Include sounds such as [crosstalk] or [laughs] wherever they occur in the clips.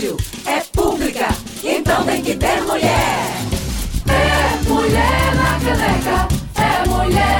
rádio é pública, então tem que ter mulher. É mulher na caneca, é mulher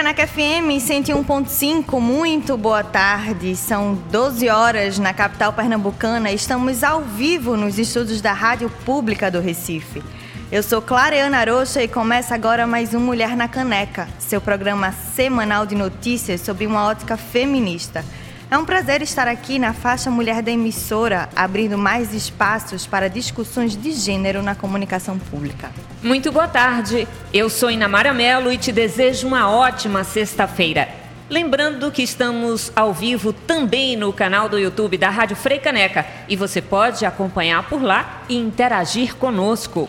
Frecaneca FM 101.5, muito boa tarde. São 12 horas na capital pernambucana. Estamos ao vivo nos estúdios da Rádio Pública do Recife. Eu sou Clareana Arocha e começa agora mais um Mulher na Caneca, seu programa semanal de notícias sobre uma ótica feminista. É um prazer estar aqui na faixa Mulher da Emissora, abrindo mais espaços para discussões de gênero na comunicação pública. Muito boa tarde. Eu sou Inamara Melo e te desejo uma ótima sexta-feira. Lembrando que estamos ao vivo também no canal do YouTube da Rádio Freicaneca e você pode acompanhar por lá e interagir conosco.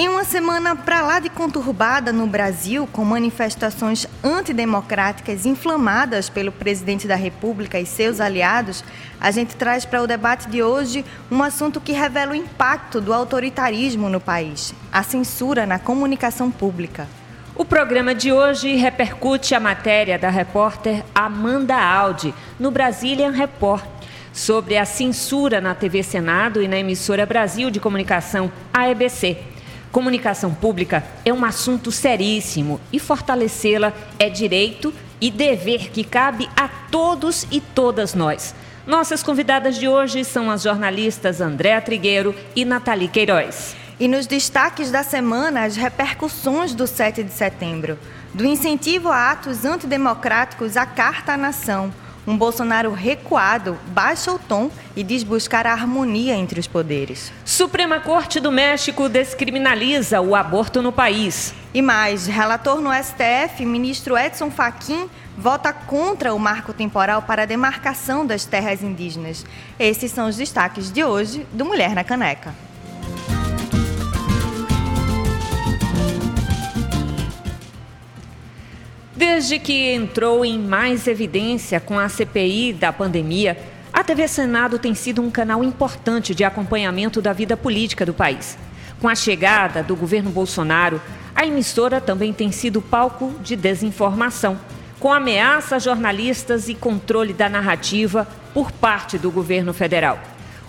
Em uma semana para lá de conturbada no Brasil, com manifestações antidemocráticas inflamadas pelo presidente da República e seus aliados, a gente traz para o debate de hoje um assunto que revela o impacto do autoritarismo no país: a censura na comunicação pública. O programa de hoje repercute a matéria da repórter Amanda Aldi, no Brazilian Report, sobre a censura na TV Senado e na emissora Brasil de Comunicação, AEBC Comunicação pública é um assunto seríssimo e fortalecê-la é direito e dever que cabe a todos e todas nós. Nossas convidadas de hoje são as jornalistas Andréa Trigueiro e Nathalie Queiroz. E nos destaques da semana, as repercussões do 7 de setembro. Do incentivo a atos antidemocráticos à Carta à Nação um Bolsonaro recuado baixa o tom e diz buscar a harmonia entre os poderes. Suprema Corte do México descriminaliza o aborto no país. E mais, relator no STF, ministro Edson Fachin, vota contra o marco temporal para a demarcação das terras indígenas. Esses são os destaques de hoje do Mulher na Caneca. Desde que entrou em mais evidência com a CPI da pandemia, a TV Senado tem sido um canal importante de acompanhamento da vida política do país. Com a chegada do governo Bolsonaro, a emissora também tem sido palco de desinformação, com ameaça a jornalistas e controle da narrativa por parte do governo federal.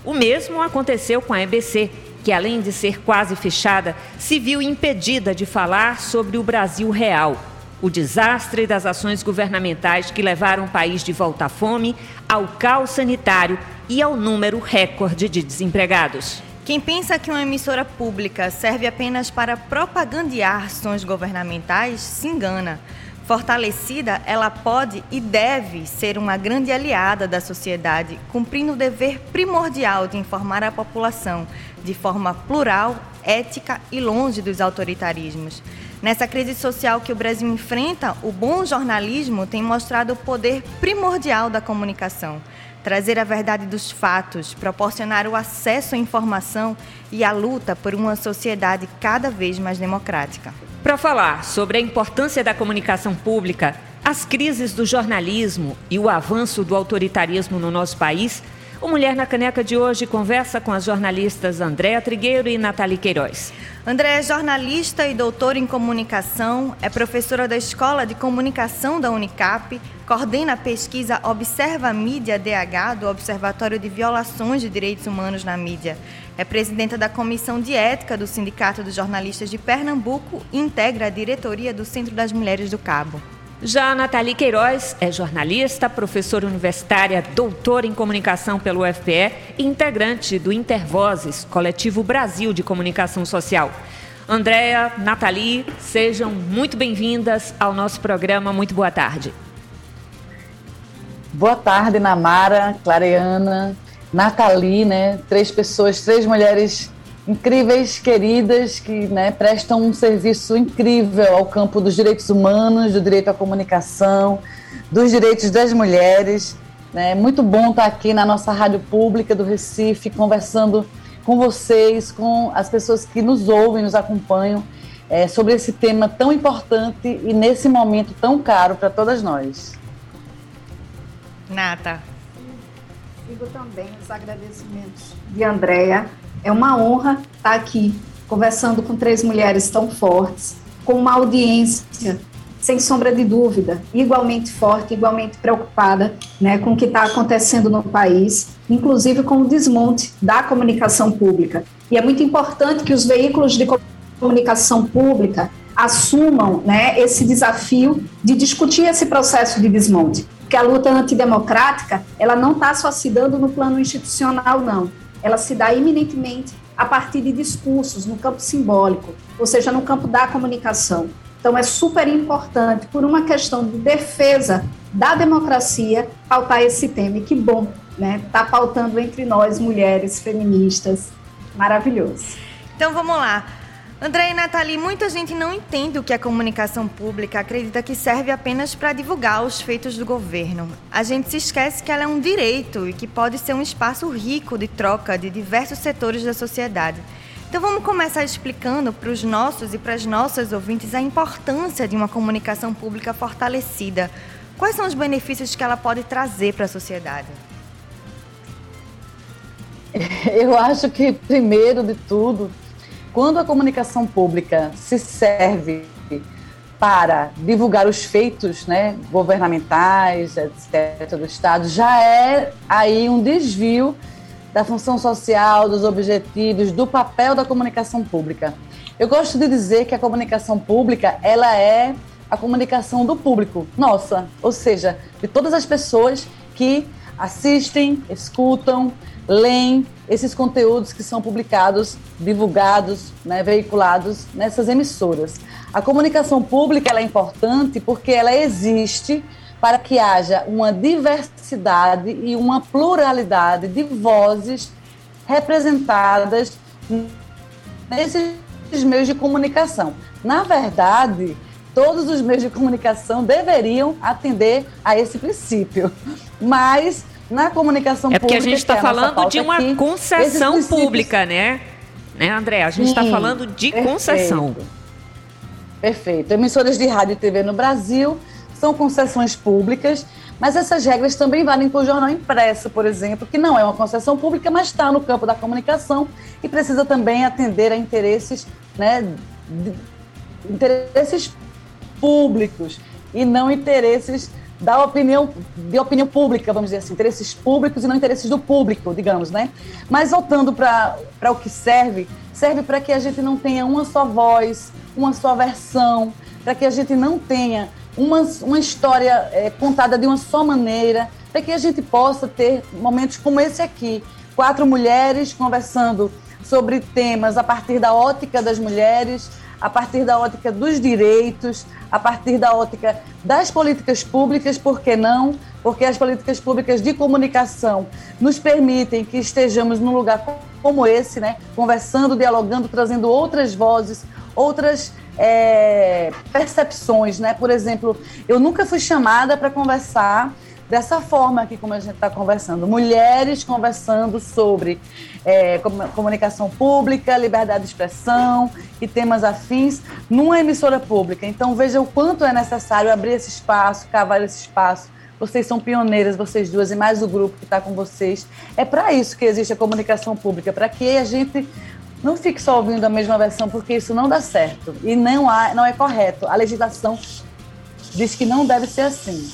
O mesmo aconteceu com a EBC, que além de ser quase fechada, se viu impedida de falar sobre o Brasil real o desastre das ações governamentais que levaram o país de volta à fome, ao caos sanitário e ao número recorde de desempregados. Quem pensa que uma emissora pública serve apenas para propagandear ações governamentais se engana. Fortalecida, ela pode e deve ser uma grande aliada da sociedade, cumprindo o dever primordial de informar a população de forma plural, ética e longe dos autoritarismos. Nessa crise social que o Brasil enfrenta, o bom jornalismo tem mostrado o poder primordial da comunicação. Trazer a verdade dos fatos, proporcionar o acesso à informação e a luta por uma sociedade cada vez mais democrática. Para falar sobre a importância da comunicação pública, as crises do jornalismo e o avanço do autoritarismo no nosso país, o Mulher na Caneca de hoje conversa com as jornalistas Andréa Trigueiro e Nathalie Queiroz. Andréa é jornalista e doutora em comunicação, é professora da Escola de Comunicação da Unicap, coordena a pesquisa Observa Mídia DH do Observatório de Violações de Direitos Humanos na Mídia. É presidenta da Comissão de Ética do Sindicato dos Jornalistas de Pernambuco e integra a diretoria do Centro das Mulheres do Cabo. Já a Nathalie Queiroz é jornalista, professora universitária, doutora em comunicação pelo UFPE e integrante do Intervozes, Coletivo Brasil de Comunicação Social. Andréa, Nathalie, sejam muito bem-vindas ao nosso programa. Muito boa tarde. Boa tarde, Namara, Clareana, Nathalie, né? Três pessoas, três mulheres incríveis, queridas, que né, prestam um serviço incrível ao campo dos direitos humanos, do direito à comunicação, dos direitos das mulheres. É muito bom estar aqui na nossa rádio pública do Recife, conversando com vocês, com as pessoas que nos ouvem, nos acompanham, é, sobre esse tema tão importante e nesse momento tão caro para todas nós. Nata. Sigo também os agradecimentos de Andréia. É uma honra estar aqui conversando com três mulheres tão fortes, com uma audiência, sem sombra de dúvida, igualmente forte, igualmente preocupada né, com o que está acontecendo no país, inclusive com o desmonte da comunicação pública. E é muito importante que os veículos de comunicação pública assumam né, esse desafio de discutir esse processo de desmonte. Porque a luta antidemocrática, ela não está só se dando no plano institucional, não. Ela se dá eminentemente a partir de discursos, no campo simbólico, ou seja, no campo da comunicação. Então, é super importante, por uma questão de defesa da democracia, pautar esse tema. E que bom, né? Está pautando entre nós, mulheres feministas. Maravilhoso. Então, vamos lá. André e Nathalie, muita gente não entende o que é comunicação pública, acredita que serve apenas para divulgar os feitos do governo. A gente se esquece que ela é um direito e que pode ser um espaço rico de troca de diversos setores da sociedade. Então vamos começar explicando para os nossos e para as nossas ouvintes a importância de uma comunicação pública fortalecida. Quais são os benefícios que ela pode trazer para a sociedade? [laughs] Eu acho que, primeiro de tudo, quando a comunicação pública se serve para divulgar os feitos né, governamentais, etc., do Estado, já é aí um desvio da função social, dos objetivos, do papel da comunicação pública. Eu gosto de dizer que a comunicação pública ela é a comunicação do público, nossa, ou seja, de todas as pessoas que assistem, escutam, leem esses conteúdos que são publicados, divulgados, né, veiculados nessas emissoras. A comunicação pública é importante porque ela existe para que haja uma diversidade e uma pluralidade de vozes representadas nesses meios de comunicação. Na verdade, todos os meios de comunicação deveriam atender a esse princípio, [laughs] mas na comunicação pública. É porque a gente está falando de uma aqui, concessão pública, né? Né, André? A gente está falando de perfeito. concessão. Perfeito. Emissoras de rádio e TV no Brasil são concessões públicas, mas essas regras também valem para o jornal impresso, por exemplo, que não é uma concessão pública, mas está no campo da comunicação e precisa também atender a interesses, né, interesses públicos e não interesses da opinião, de opinião pública, vamos dizer assim, interesses públicos e não interesses do público, digamos, né? Mas voltando para o que serve, serve para que a gente não tenha uma só voz, uma só versão, para que a gente não tenha uma, uma história é, contada de uma só maneira, para que a gente possa ter momentos como esse aqui, quatro mulheres conversando sobre temas a partir da ótica das mulheres, a partir da ótica dos direitos, a partir da ótica das políticas públicas, por que não? Porque as políticas públicas de comunicação nos permitem que estejamos num lugar como esse, né? conversando, dialogando, trazendo outras vozes, outras é, percepções. Né? Por exemplo, eu nunca fui chamada para conversar dessa forma aqui como a gente está conversando. Mulheres conversando sobre é, comunicação pública, liberdade de expressão e temas afins numa emissora pública. Então veja o quanto é necessário abrir esse espaço, cavar esse espaço. Vocês são pioneiras, vocês duas, e mais o grupo que está com vocês. É para isso que existe a comunicação pública, para que a gente não fique só ouvindo a mesma versão, porque isso não dá certo e não, há, não é correto. A legislação diz que não deve ser assim.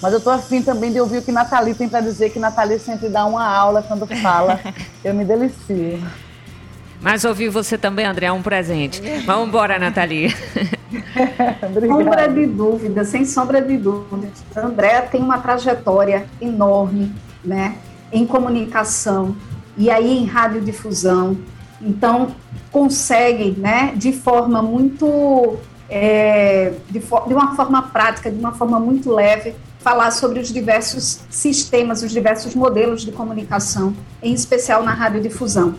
Mas eu estou afim também de ouvir o que Nathalie tem para dizer, que Nathalie sempre dá uma aula quando fala. [laughs] eu me delicio. Mas ouvir você também, André, é um presente. Vamos embora, Nathalie. [laughs] sombra de dúvida, sem sombra de dúvida. André tem uma trajetória enorme, né, em comunicação e aí em radiodifusão. Então, consegue, né, de forma muito, é, de, de uma forma prática, de uma forma muito leve, falar sobre os diversos sistemas, os diversos modelos de comunicação, em especial na radiodifusão.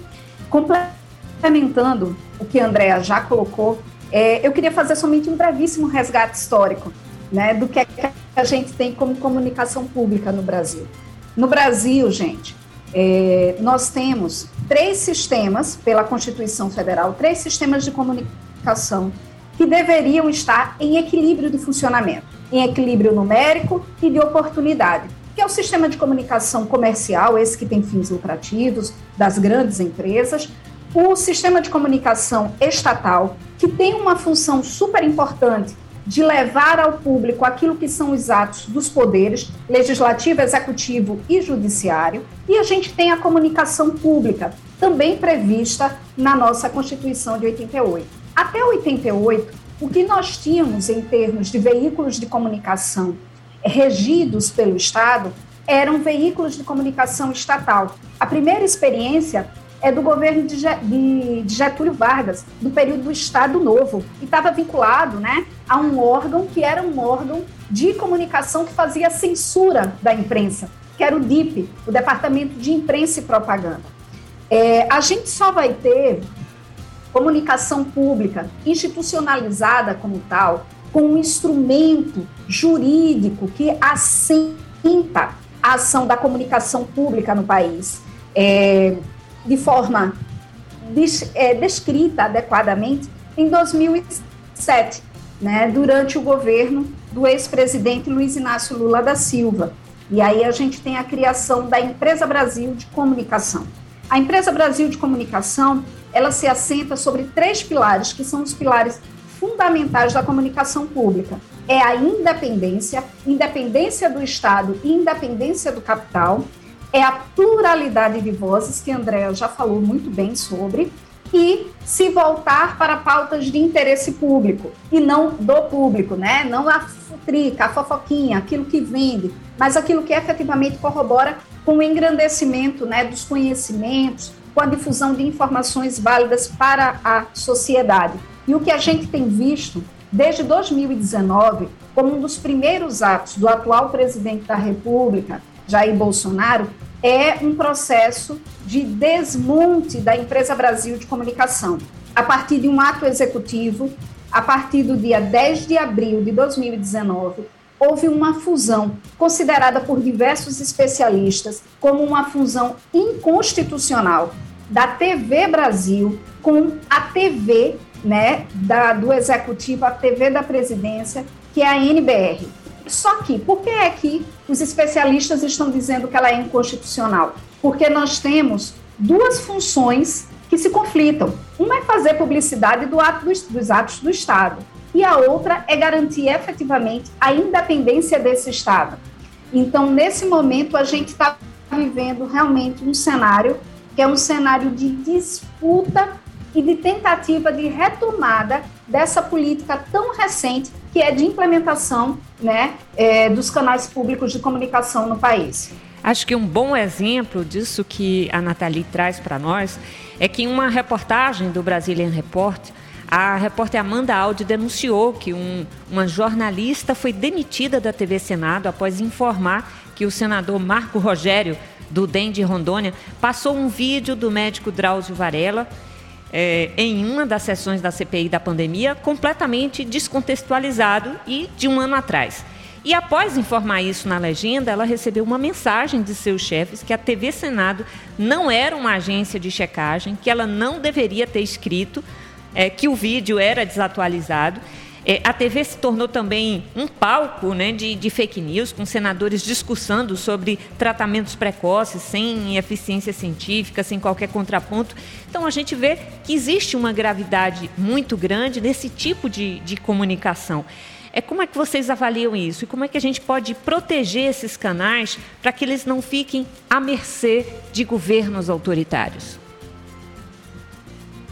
Complementando o que a Andrea já colocou, é, eu queria fazer somente um brevíssimo resgate histórico né, do que, é a gente tem como comunicação pública no Brasil. No Brasil, gente, é, nós temos três sistemas, pela Constituição Federal, três sistemas de comunicação que deveriam estar em equilíbrio de funcionamento em equilíbrio numérico e de oportunidade. Que é o sistema de comunicação comercial, esse que tem fins lucrativos, das grandes empresas, o sistema de comunicação estatal, que tem uma função super importante de levar ao público aquilo que são os atos dos poderes legislativo, executivo e judiciário, e a gente tem a comunicação pública, também prevista na nossa Constituição de 88. Até 88, o que nós tínhamos em termos de veículos de comunicação regidos pelo Estado eram veículos de comunicação estatal. A primeira experiência é do governo de, Getúlio Vargas, do período do Estado Novo, e estava vinculado né, a um órgão que era um órgão de comunicação que fazia censura da imprensa, que era o DIP, o Departamento de Imprensa e Propaganda. É, a gente só vai ter comunicação pública institucionalizada como tal, com um instrumento jurídico que assenta a ação da comunicação pública no país. É, de forma des, é, descrita adequadamente em 2007, né, durante o governo do ex-presidente Luiz Inácio Lula da Silva. E aí a gente tem a criação da Empresa Brasil de Comunicação. A Empresa Brasil de Comunicação, ela se assenta sobre três pilares, que são os pilares fundamentais da comunicação pública. É a independência, independência do Estado e independência do capital, é a pluralidade de vozes, que Andréa já falou muito bem sobre, e se voltar para pautas de interesse público e não do público, né? Não a futrica, a fofoquinha, aquilo que vende, mas aquilo que efetivamente corrobora com o engrandecimento né, dos conhecimentos, com a difusão de informações válidas para a sociedade. E o que a gente tem visto desde 2019, como um dos primeiros atos do atual presidente da República, Jair Bolsonaro, é um processo de desmonte da empresa Brasil de Comunicação. A partir de um ato executivo, a partir do dia 10 de abril de 2019, houve uma fusão considerada por diversos especialistas como uma fusão inconstitucional da TV Brasil com a TV né, da, do executivo, a TV da presidência, que é a NBR. Só que, por que é que os especialistas estão dizendo que ela é inconstitucional? Porque nós temos duas funções que se conflitam. Uma é fazer publicidade do ato dos, dos atos do Estado, e a outra é garantir efetivamente a independência desse Estado. Então, nesse momento, a gente está vivendo realmente um cenário que é um cenário de disputa e de tentativa de retomada dessa política tão recente que é de implementação né, é, dos canais públicos de comunicação no país. Acho que um bom exemplo disso que a Nathalie traz para nós é que em uma reportagem do Brazilian Report, a repórter Amanda Aldi denunciou que um, uma jornalista foi demitida da TV Senado após informar que o senador Marco Rogério, do DEM de Rondônia, passou um vídeo do médico Drauzio Varela é, em uma das sessões da CPI da pandemia completamente descontextualizado e de um ano atrás. E após informar isso na legenda, ela recebeu uma mensagem de seus chefes que a TV Senado não era uma agência de checagem, que ela não deveria ter escrito, é, que o vídeo era desatualizado é, a TV se tornou também um palco né, de, de, fake news, com senadores discursando sobre tratamentos precoces, sem eficiência científica, sem qualquer contraponto. Então, a gente vê que existe uma gravidade muito grande nesse tipo de, de comunicação. É, como é que vocês avaliam isso? E como é que a gente pode proteger esses canais para que eles não fiquem à mercê de governos autoritários?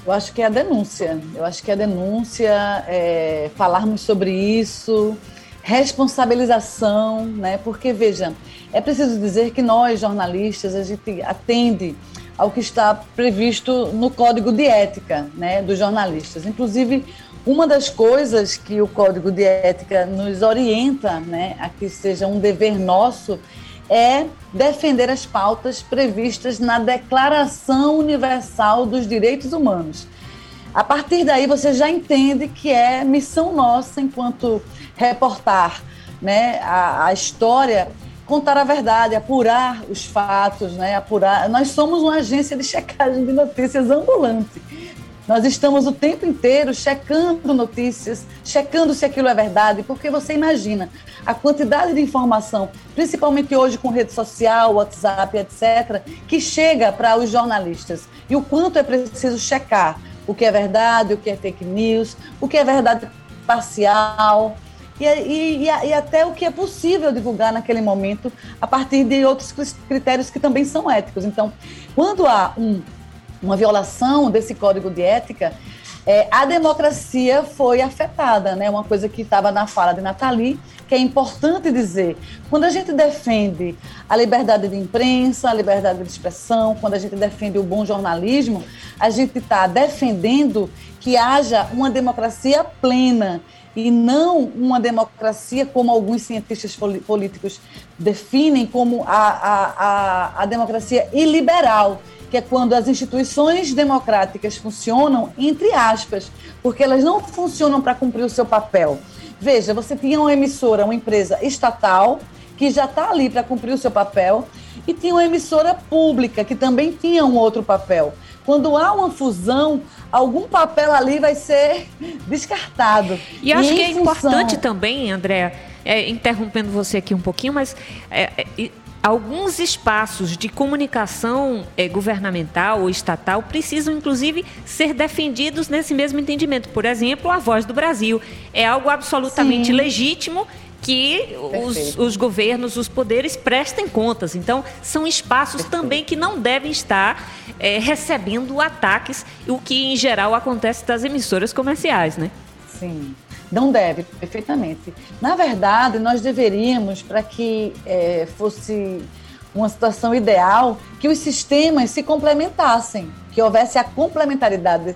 Eu acho que é a denúncia. Eu acho que é a denúncia, é, falarmos sobre isso, responsabilização, né? Porque, veja, é preciso dizer que nós, jornalistas, a gente atende ao que está previsto no Código de Ética né, dos jornalistas. Inclusive, uma das coisas que o Código de Ética nos orienta né, a que seja um dever nosso é defender as pautas previstas na Declaração Universal dos Direitos Humanos. A partir daí, você já entende que é missão nossa, enquanto reportar né, a, a história, contar a verdade, apurar os fatos, né, apurar. Nós somos uma agência de checagem de notícias ambulante. Nós estamos o tempo inteiro checando notícias, checando se aquilo é verdade, porque você imagina a quantidade de informação, principalmente hoje com rede social, WhatsApp, etc., que chega para os jornalistas e o quanto é preciso checar o que é verdade, o que é fake news, o que é verdade parcial. E, e, e, até o que é possível divulgar naquele momento a partir de outros critérios que também são éticos. Então, quando há um uma violação desse código de ética, é, a democracia foi afetada, né? Uma coisa que estava na fala de Nathalie, que é importante dizer. Quando a gente defende a liberdade de imprensa, a liberdade de expressão, quando a gente defende o bom jornalismo, a gente está defendendo que haja uma democracia plena e não uma democracia como alguns cientistas políticos definem como a, a, a, a democracia iliberal que é quando as instituições democráticas funcionam, entre aspas, porque elas não funcionam para cumprir o seu papel. Veja, você tinha uma emissora, uma empresa estatal, que já está ali para cumprir o seu papel, e tinha uma emissora pública, que também tinha um outro papel. Quando há uma fusão, algum papel ali vai ser [laughs] descartado. E acho e que é função... importante também, André, é, interrompendo você aqui um pouquinho, mas é, é, alguns espaços de comunicação eh, governamental ou estatal precisam, inclusive, ser defendidos nesse mesmo entendimento. Por exemplo, a voz do Brasil. É algo absolutamente Sim. legítimo que os, os, governos, os poderes prestem contas. Então, são espaços Perfeito. também que não devem estar eh, recebendo ataques, o que em geral acontece das emissoras comerciais, né? Sim. Não deve, perfeitamente. Na verdade, nós deveríamos, para que é, fosse uma situação ideal, que os sistemas se complementassem, que houvesse a complementaridade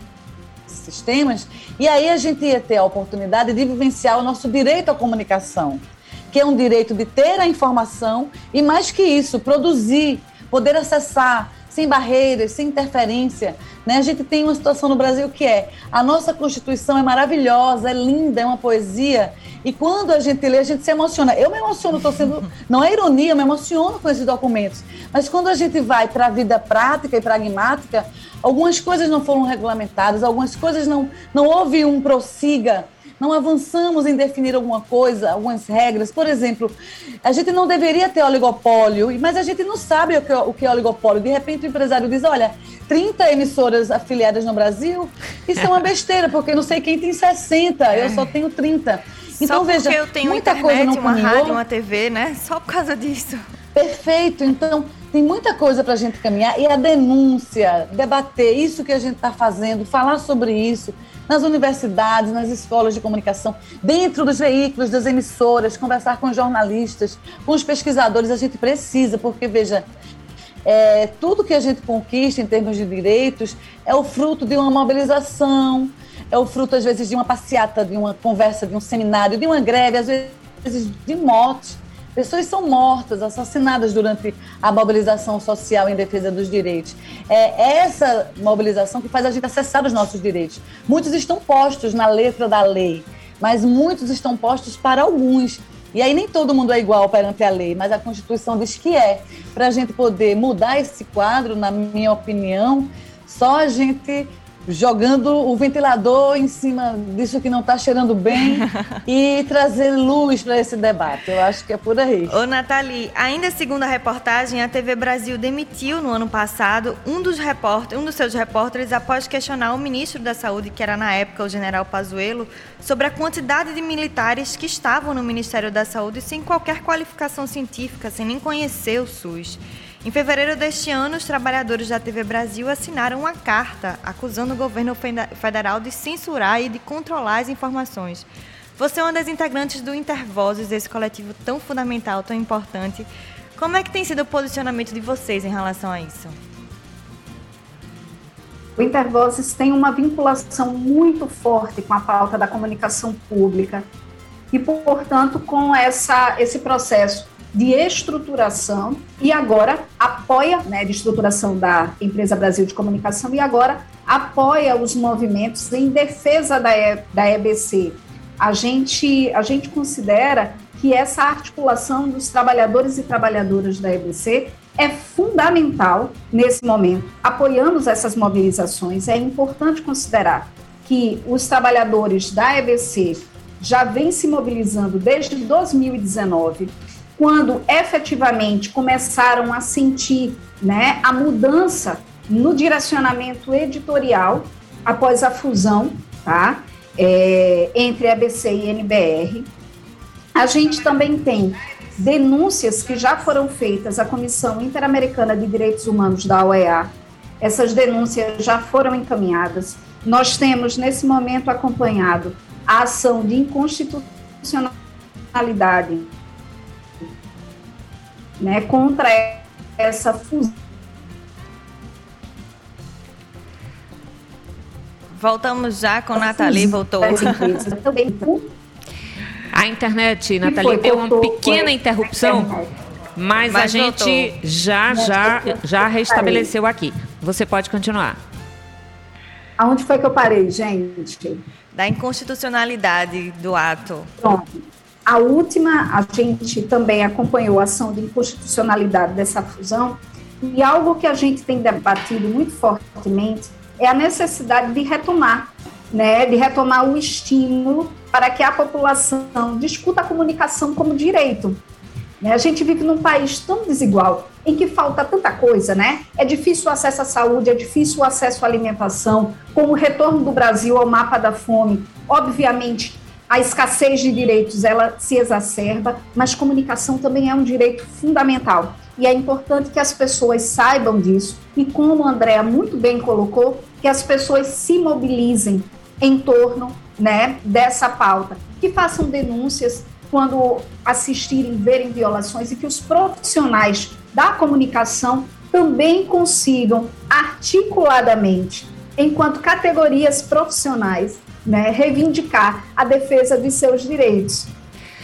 desses sistemas, e aí a gente ia ter a oportunidade de vivenciar o nosso direito à comunicação, que é um direito de ter a informação e, mais que isso, produzir, poder acessar sem barreiras, sem interferência. Né? A gente tem uma situação no Brasil que é a nossa Constituição é maravilhosa, é linda, é uma poesia. E quando a gente lê, a gente se emociona. Eu me emociono, estou sendo. [laughs] Não é ironia, eu me emociono com esses documentos. Mas quando a gente vai para a vida prática e pragmática, algumas coisas não foram regulamentadas, algumas coisas não, não houve um prossiga não avançamos em definir alguma coisa, algumas regras. Por exemplo, a gente não deveria ter oligopólio, mas a gente não sabe o que, é, o que é oligopólio. De repente o empresário diz: olha, 30 emissoras afiliadas no Brasil, isso é uma besteira, porque não sei quem tem 60, eu só tenho 30. Então, só veja, eu tenho muita internet, coisa não uma caminhou. rádio, uma TV, né? Só por causa disso. Perfeito. Então, tem muita coisa para a gente caminhar. E a denúncia, debater isso que a gente está fazendo, falar sobre isso nas universidades, nas escolas de comunicação, dentro dos veículos, das emissoras, conversar com jornalistas, com os pesquisadores, a gente precisa, porque, veja, é, tudo que a gente conquista em termos de direitos é o fruto de uma mobilização, é o fruto, às vezes, de uma passeata, de uma conversa, de um seminário, de uma greve, às vezes de morte. Pessoas são mortas, assassinadas durante a mobilização social em defesa dos direitos. É essa mobilização que faz a gente acessar os nossos direitos. Muitos estão postos na letra da lei, mas muitos estão postos para alguns. E aí nem todo mundo é igual perante a lei, mas a Constituição diz que é. Para a gente poder mudar esse quadro, na minha opinião, só a gente jogando o ventilador em cima disso que não está cheirando bem [laughs] e trazer luz para esse debate. Eu acho que é por aí. Ô, Nathalie, ainda segundo a reportagem, a TV Brasil demitiu no ano passado um dos repórteres, um dos seus repórteres após questionar o ministro da Saúde, que era na época o general Pazuello, sobre a quantidade de militares que estavam no Ministério da Saúde sem qualquer qualificação científica, sem nem conhecer o SUS. Em fevereiro deste ano, os trabalhadores da TV Brasil assinaram uma carta acusando o governo federal de censurar e de controlar as informações. Você é uma das integrantes do Intervozes, esse coletivo tão fundamental, tão importante. Como é que tem sido o posicionamento de vocês em relação a isso? O Intervozes tem uma vinculação muito forte com a pauta da comunicação pública e, portanto, com essa, esse processo de estruturação e agora apoia, né, de estruturação da Empresa Brasil de Comunicação e agora apoia os movimentos em defesa da, e, da EBC. A gente, a gente considera que essa articulação dos trabalhadores e trabalhadoras da EBC é fundamental nesse momento. Apoiamos essas mobilizações. É importante considerar que os trabalhadores da EBC já vêm se mobilizando desde 2019, quando efetivamente começaram a sentir né, a mudança no direcionamento editorial após a fusão tá, é, entre EBC e NBR. A gente também tem denúncias que já foram feitas à Comissão Interamericana de Direitos Humanos da OEA. Essas denúncias já foram encaminhadas. Nós temos, nesse momento, acompanhado a ação de inconstitucionalidade né, contra essa fusão. Voltamos já com Nathalie, voltou. Também [laughs] a internet, Nathalie, deu uma pequena interrupção, mas, mas a gente voltou. já, já, já restabeleceu aqui. Você pode continuar. Aonde foi que eu parei, gente? Da inconstitucionalidade do ato. Pronto. A última, a gente também acompanhou a ação de inconstitucionalidade dessa fusão, e algo que a gente tem debatido muito fortemente é a necessidade de retomar, né, de retomar o estímulo para que a população discuta a comunicação como direito. Né? A gente vive num país tão desigual, em que falta tanta coisa, né? É difícil o acesso à saúde, é difícil o acesso à alimentação, com o retorno do Brasil ao mapa da fome. Obviamente, a escassez de direitos ela se exacerba, mas comunicação também é um direito fundamental. E é importante que as pessoas saibam disso e, como a Andrea muito bem colocou, que as pessoas se mobilizem em torno né, dessa pauta, que façam denúncias quando assistirem, verem violações e que os profissionais da comunicação também consigam articuladamente, enquanto categorias profissionais, né, reivindicar a defesa de seus direitos.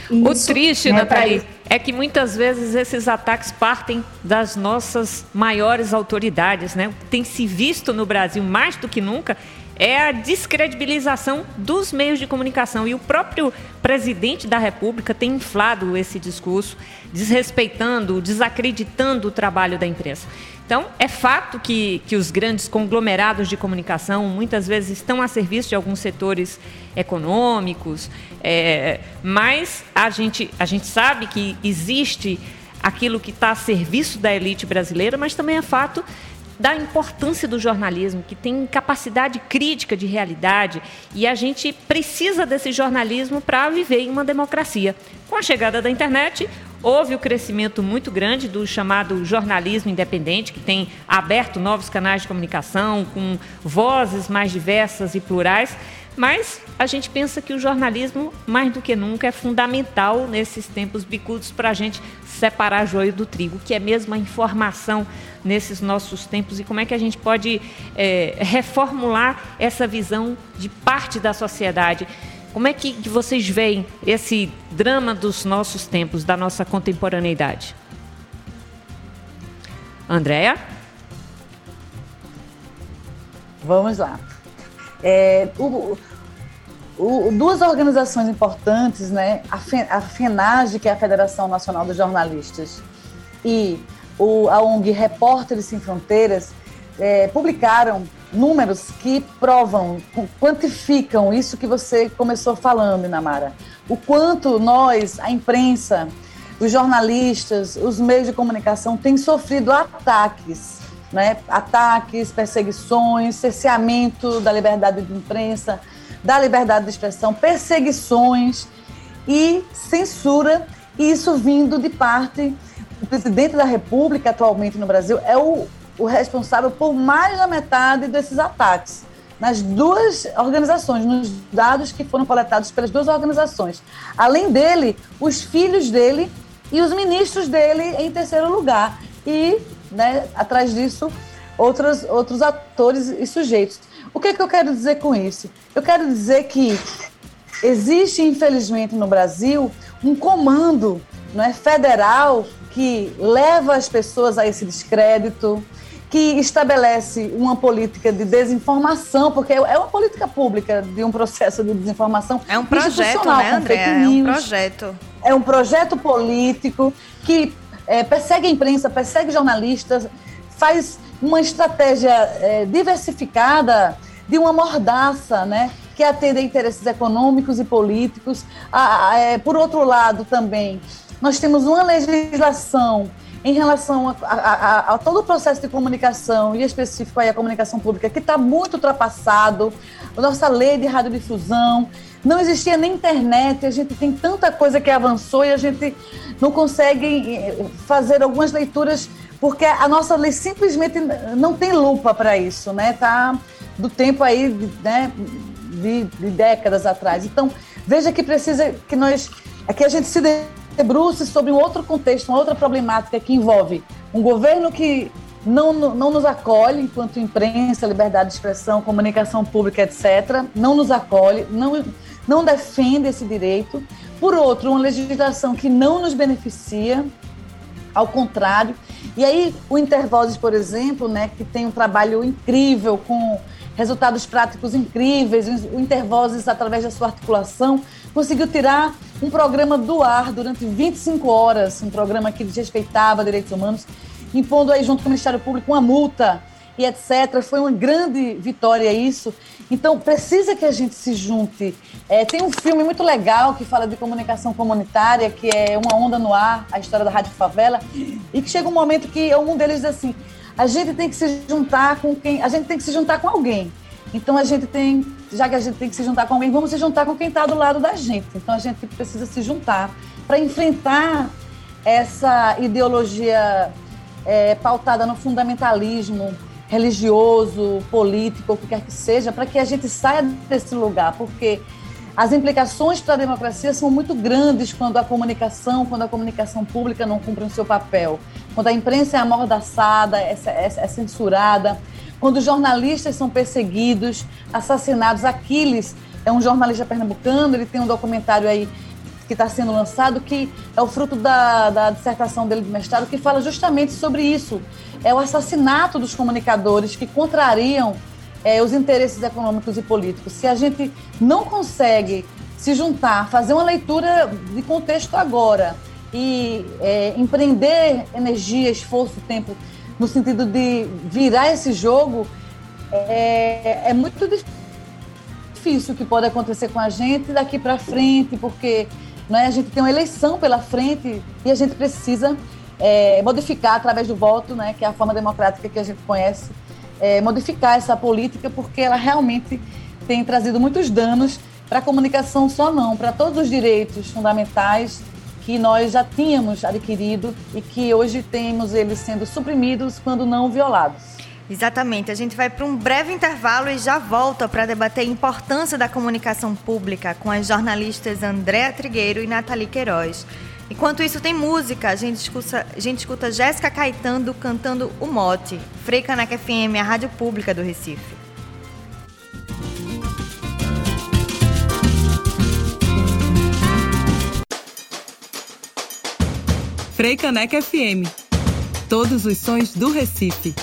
Isso, o triste, né, Nathalie, é que muitas vezes esses ataques partem das nossas maiores autoridades, né? Tem se visto no Brasil mais do que nunca é a descredibilização dos meios de comunicação. E o próprio presidente da República tem inflado esse discurso, desrespeitando, desacreditando o trabalho da imprensa. Então, é fato que, que os grandes conglomerados de comunicação muitas vezes estão a serviço de alguns setores econômicos, é, mas a gente, a gente sabe que existe aquilo que está a serviço da elite brasileira, mas também é fato da importância do jornalismo, que tem capacidade crítica de realidade, e a gente precisa desse jornalismo para viver em uma democracia. Com a chegada da internet, houve o um crescimento muito grande do chamado jornalismo independente, que tem aberto novos canais de comunicação, com vozes mais diversas e plurais. Mas a gente pensa que o jornalismo, mais do que nunca, é fundamental nesses tempos bicudos para a gente separar joio do trigo, que é mesmo a informação nesses nossos tempos e como é que a gente pode é, reformular essa visão de parte da sociedade. Como é que vocês veem esse drama dos nossos tempos, da nossa contemporaneidade? Andréa? Vamos lá. É, o, o, duas organizações importantes, né, a FENAGE, que é a Federação Nacional dos Jornalistas, e o, a ONG Repórteres Sem Fronteiras, é, publicaram números que provam, quantificam isso que você começou falando, Namara. O quanto nós, a imprensa, os jornalistas, os meios de comunicação têm sofrido ataques, né? ataques, perseguições, cerceamento da liberdade de imprensa, da liberdade de expressão, perseguições e censura, e isso vindo de parte o presidente da República atualmente no Brasil é o, o responsável por mais da metade desses ataques nas duas organizações, nos dados que foram coletados pelas duas organizações. Além dele, os filhos dele e os ministros dele em terceiro lugar. E, né, atrás disso, outros, outros atores e sujeitos. O que, é que eu quero dizer com isso? Eu quero dizer que existe, infelizmente, no Brasil, um comando não é, federal que leva as pessoas a esse descrédito, que estabelece uma política de desinformação, porque é uma política pública de um processo de desinformação. É um projeto, né, André? É um projeto. É um projeto político que é, persegue a imprensa, persegue jornalistas, faz uma estratégia é, diversificada de uma mordaça, né? que atende a interesses econômicos e políticos. é, por outro lado, também, nós temos uma legislação em relação a, a, a, todo o processo de comunicação, e específico aí a comunicação pública, que está muito ultrapassado, a nossa lei de radiodifusão, não existia nem internet, a gente tem tanta coisa que avançou e a gente não consegue eh, fazer algumas leituras porque a nossa lei simplesmente não tem lupa para isso, né? Tá do tempo aí, né, de, de, décadas atrás. Então, veja que precisa que nós, aqui a gente se debruce sobre um outro contexto, uma outra problemática que envolve um governo que não, não nos acolhe enquanto imprensa, liberdade de expressão, comunicação pública, etc. Não nos acolhe, não, não defende esse direito. Por outro, uma legislação que não nos beneficia, ao contrário. E aí, o Intervozes, por exemplo, né, que tem um trabalho incrível, com resultados práticos incríveis, o Intervozes, através da sua articulação, conseguiu tirar um programa do ar durante 25 horas, um programa que desrespeitava direitos humanos, impondo aí junto com o Ministério Público uma multa e etc. Foi uma grande vitória isso. Então, precisa que a gente se junte. É, tem um filme muito legal que fala de comunicação comunitária, que é Uma Onda no Ar, a história da Rádio Favela, e que chega um momento que um deles diz assim, a gente tem que se juntar com quem... A gente tem que se juntar com alguém. Então a gente tem, já que a gente tem que se juntar com alguém, vamos se juntar com quem está do lado da gente. Então a gente precisa se juntar para enfrentar essa ideologia é, pautada no fundamentalismo religioso, político, o que quer que seja, para que a gente saia desse lugar, porque as implicações para a democracia são muito grandes quando a comunicação, quando a comunicação pública não cumpre o seu papel, quando a imprensa é amordaçada, é, é, é censurada, quando jornalistas são perseguidos, assassinados. Aquiles é um jornalista pernambucano, ele tem um documentário aí que está sendo lançado, que é o fruto da, da dissertação dele de mestrado, que fala justamente sobre isso. É o assassinato dos comunicadores que contrariam é, os interesses econômicos e políticos. Se a gente não consegue se juntar, fazer uma leitura de contexto agora e é, empreender energia, esforço, tempo no sentido de virar esse jogo, é, é muito difícil o que pode acontecer com a gente daqui para frente, porque né, a gente tem uma eleição pela frente e a gente precisa é, modificar através do voto, né, que é a forma democrática que a gente conhece, é, modificar essa política, porque ela realmente tem trazido muitos danos para a comunicação só não, para todos os direitos fundamentais que nós já tínhamos adquirido e que hoje temos eles sendo suprimidos quando não violados. Exatamente. A gente vai para um breve intervalo e já volta para debater a importância da comunicação pública com as jornalistas Andréa Trigueiro e Nathalie Queiroz. Enquanto isso, tem música. A gente escuta, a gente escuta Jéssica Caetano cantando O Mote, Frei Caneca FM, a rádio pública do Recife. Frei Caneca FM. Todos os sons do Recife.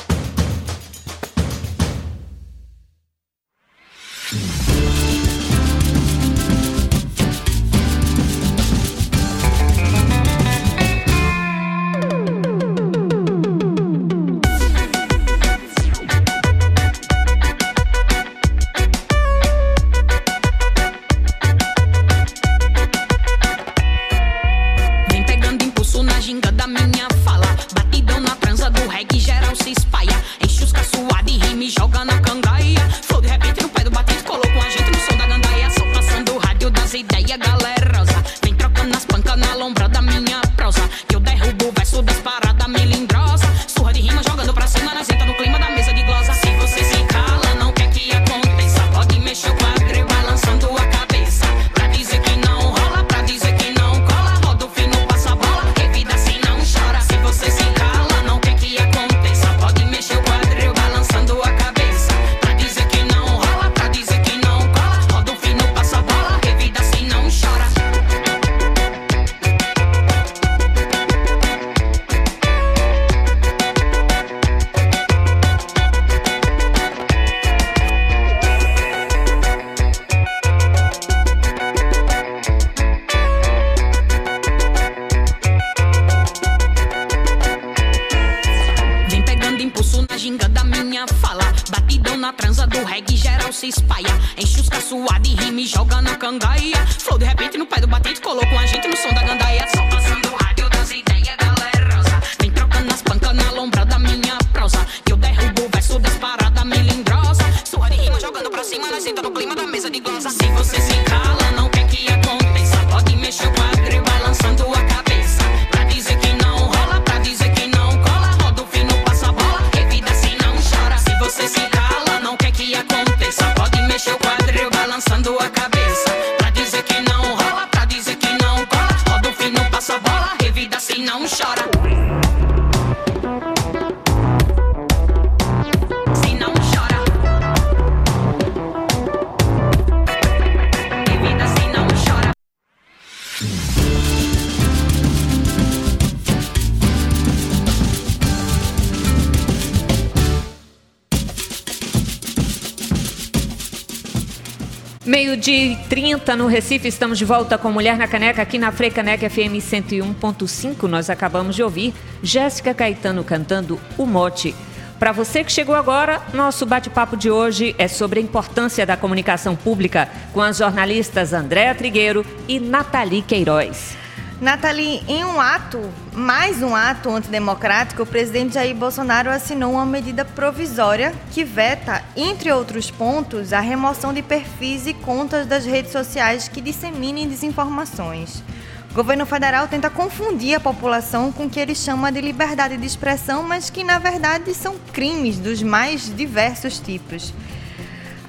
Meio de 30 no Recife, estamos de volta com Mulher na Caneca aqui na Freicaneca FM 101.5. Nós acabamos de ouvir Jéssica Caetano cantando O Mote. Para você que chegou agora, nosso bate-papo de hoje é sobre a importância da comunicação pública com as jornalistas Andréa Trigueiro e Nathalie Queiroz. Nathalie, em um ato, mais um ato antidemocrático, o presidente Jair Bolsonaro assinou uma medida provisória que veta, entre outros pontos, a remoção de perfis e contas das redes sociais que disseminem desinformações. O governo federal tenta confundir a população com o que ele chama de liberdade de expressão, mas que na verdade são crimes dos mais diversos tipos.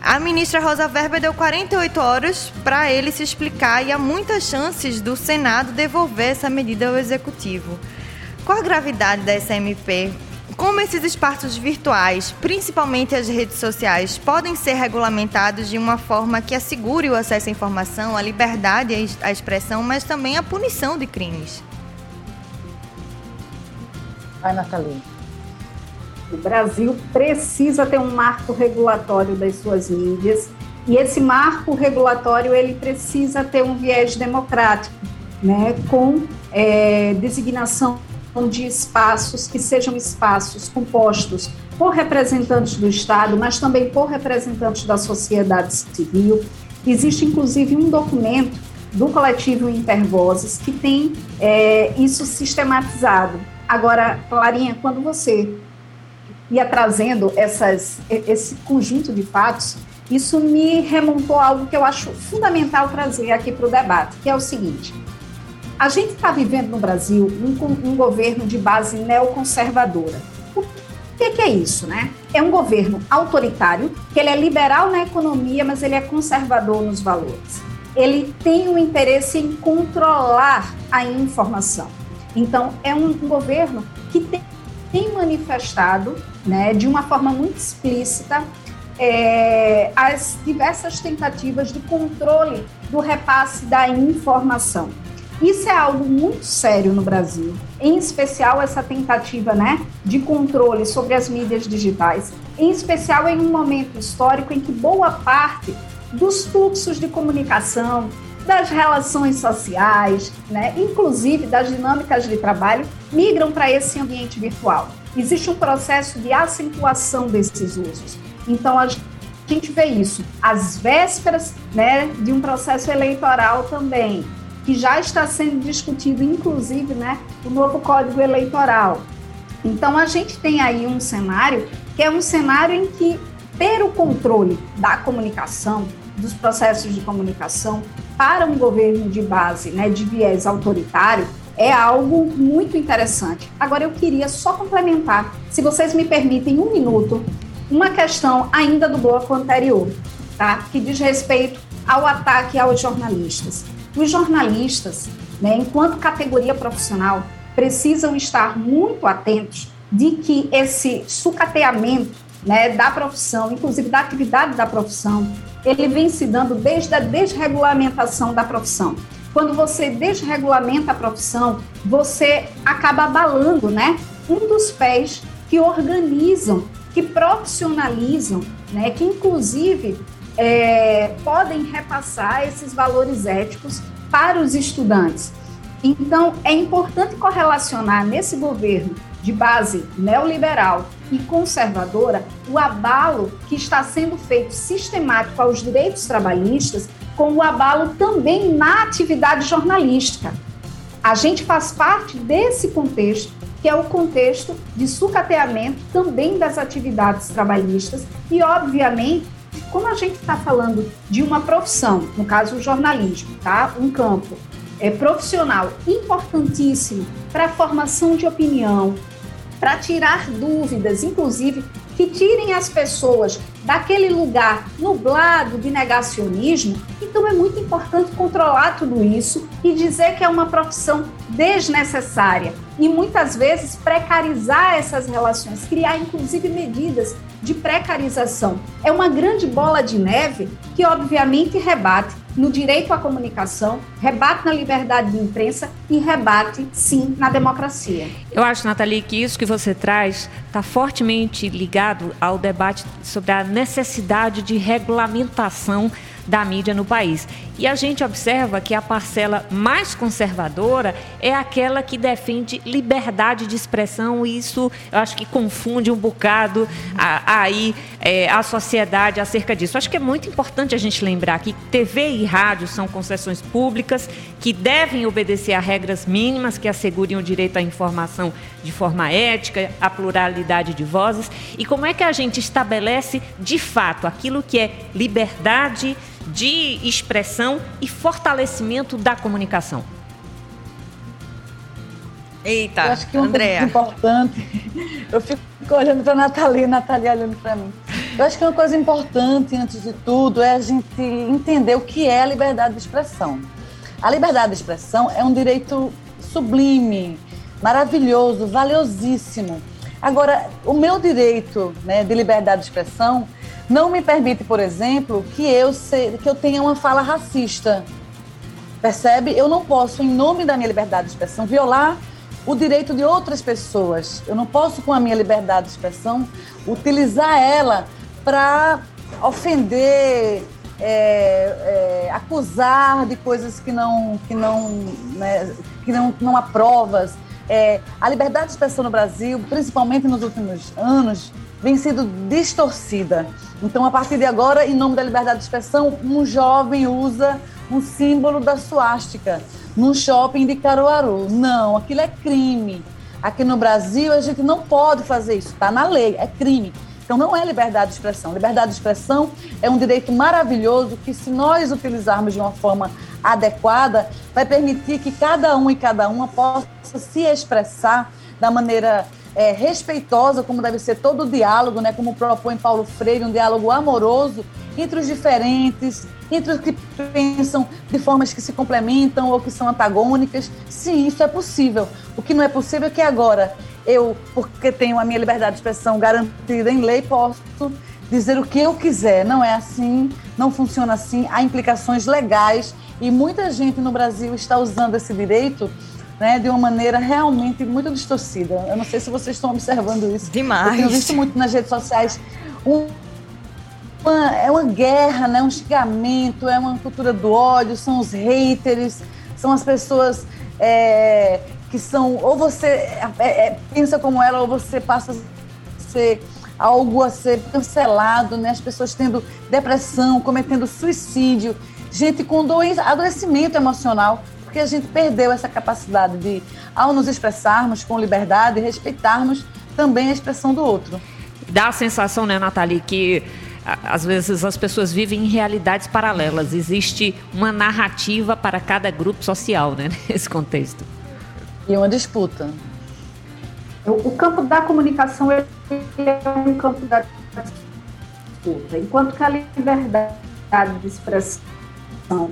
A ministra Rosa Weber deu 48 horas para ele se explicar e há muitas chances do Senado devolver essa medida ao Executivo. Qual a gravidade dessa MP? Como esses espaços virtuais, principalmente as redes sociais, podem ser regulamentados de uma forma que assegure o acesso à informação, a liberdade à expressão, mas também a punição de crimes? Vai, Nathalie. O Brasil precisa ter um marco regulatório das suas mídias e esse marco regulatório ele precisa ter um viés democrático, né, com é, designação de espaços que sejam espaços compostos por representantes do Estado, mas também por representantes da sociedade civil. Existe inclusive um documento do coletivo Intervozes que tem é, isso sistematizado. Agora, Clarinha, quando você ia trazendo essas, esse conjunto de fatos, isso me remontou a algo que eu acho fundamental trazer aqui para o debate, que é o seguinte: a gente está vivendo no Brasil um, um, governo de base neoconservadora. O que, que é isso, né? É um governo autoritário, que ele é liberal na economia, mas ele é conservador nos valores. Ele tem um interesse em controlar a informação. Então, é um governo que tem tem manifestado, né, de uma forma muito explícita, é, as diversas tentativas de controle do repasse da informação. Isso é algo muito sério no Brasil, em especial essa tentativa né, de controle sobre as mídias digitais, em especial em um momento histórico em que boa parte dos fluxos de comunicação, das relações sociais, né, inclusive das dinâmicas de trabalho, migram para esse ambiente virtual. Existe um processo de acentuação desses usos. Então, a gente vê isso às vésperas né, de um processo eleitoral também, que já está sendo discutido, inclusive, né, o novo Código Eleitoral. Então, a gente tem aí um cenário que é um cenário em que ter o controle da comunicação, dos processos de comunicação, para um governo de base, né, de viés autoritário, é algo muito interessante. Agora eu queria só complementar, se vocês me permitem um minuto, uma questão ainda do bloco anterior, tá? Que diz respeito ao ataque aos jornalistas. Os jornalistas, né, enquanto categoria profissional, precisam estar muito atentos de que esse sucateamento né, da profissão, inclusive da atividade da profissão, ele vem se dando desde a desregulamentação da profissão. Quando você desregulamenta a profissão, você acaba abalando, né, um dos pés que organizam, que profissionalizam, né, que inclusive é, podem repassar esses valores éticos para os estudantes. Então, é importante correlacionar nesse governo de base neoliberal e conservadora o abalo que está sendo feito sistemático aos direitos trabalhistas com o abalo também na atividade jornalística. A gente faz parte desse contexto, que é o contexto de sucateamento também das atividades trabalhistas e, obviamente, como a gente está falando de uma profissão, no caso o jornalismo, tá? Um campo é, profissional importantíssimo para a formação de opinião, para tirar dúvidas, inclusive que tirem as pessoas daquele lugar nublado de negacionismo. Então é muito importante controlar tudo isso e dizer que é uma profissão desnecessária e muitas vezes precarizar essas relações, criar inclusive medidas de precarização. É uma grande bola de neve que obviamente rebate no direito à comunicação, rebate na liberdade de imprensa e rebate, sim, na democracia. Eu acho, Nathalie, que isso que você traz está fortemente ligado ao debate sobre a necessidade de regulamentação da mídia no país. E a gente observa que a parcela mais conservadora é aquela que defende liberdade de expressão, e isso eu acho que confunde um bocado a, aí é, a sociedade acerca disso. Acho que é muito importante a gente lembrar que TV e rádio são concessões públicas que devem obedecer a regras mínimas que assegurem o direito à informação de forma ética, a pluralidade de vozes. E como é que a gente estabelece de fato aquilo que é liberdade de expressão e fortalecimento da comunicação. Eita, eu acho que uma Andréa. importante, [laughs] eu fico olhando para a Nathalie, Nathalie olhando para mim. Eu acho que uma coisa importante, antes de tudo, é a gente entender o que é a liberdade de expressão. A liberdade de expressão é um direito sublime, maravilhoso, valiosíssimo. Agora, o meu direito né, de liberdade de expressão não me permite, por exemplo, que eu, se, que eu tenha uma fala racista. Percebe? Eu não posso, em nome da minha liberdade de expressão, violar o direito de outras pessoas. Eu não posso, com a minha liberdade de expressão, utilizar ela para ofender, é, é, acusar de coisas que não, que não, né, que não, não há provas. É, a liberdade de expressão no Brasil, principalmente nos últimos anos, vem sendo distorcida. Então, a partir de agora, em nome da liberdade de expressão, um jovem usa um símbolo da suástica num shopping de Caruaru. Não, aquilo é crime. Aqui no Brasil, a gente não pode fazer isso, está na lei, é crime. Então, não é liberdade de expressão. Liberdade de expressão é um direito maravilhoso que, se nós utilizarmos de uma forma adequada, vai permitir que cada um e cada uma possa se expressar da maneira é, respeitosa, como deve ser todo o diálogo, né, como propõe Paulo Freire, um diálogo amoroso entre os diferentes, entre os que pensam de formas que se complementam ou que são antagônicas. Sim, isso é possível. O que não é possível é que agora eu, porque tenho a minha liberdade de expressão garantida em lei, posso dizer o que eu quiser. Não é assim, não funciona assim. Há implicações legais e muita gente no Brasil está usando esse direito né, de uma maneira realmente muito distorcida. Eu não sei se vocês estão observando isso. Demais. Eu tenho visto muito nas redes sociais um, uma, é uma guerra, né, um xingamento, é uma cultura do ódio, são os haters, são as pessoas é, que são ou você é, é, pensa como ela ou você passa a ser algo a ser cancelado, né? As pessoas tendo depressão, cometendo suicídio, gente com doença, adoecimento emocional porque a gente perdeu essa capacidade de, ao nos expressarmos com liberdade, respeitarmos também a expressão do outro. Dá a sensação, né, Nathalie, que às vezes as pessoas vivem em realidades paralelas. Existe uma narrativa para cada grupo social, né, [laughs] nesse contexto. E uma disputa. O campo da comunicação é um campo da disputa, enquanto que a liberdade de expressão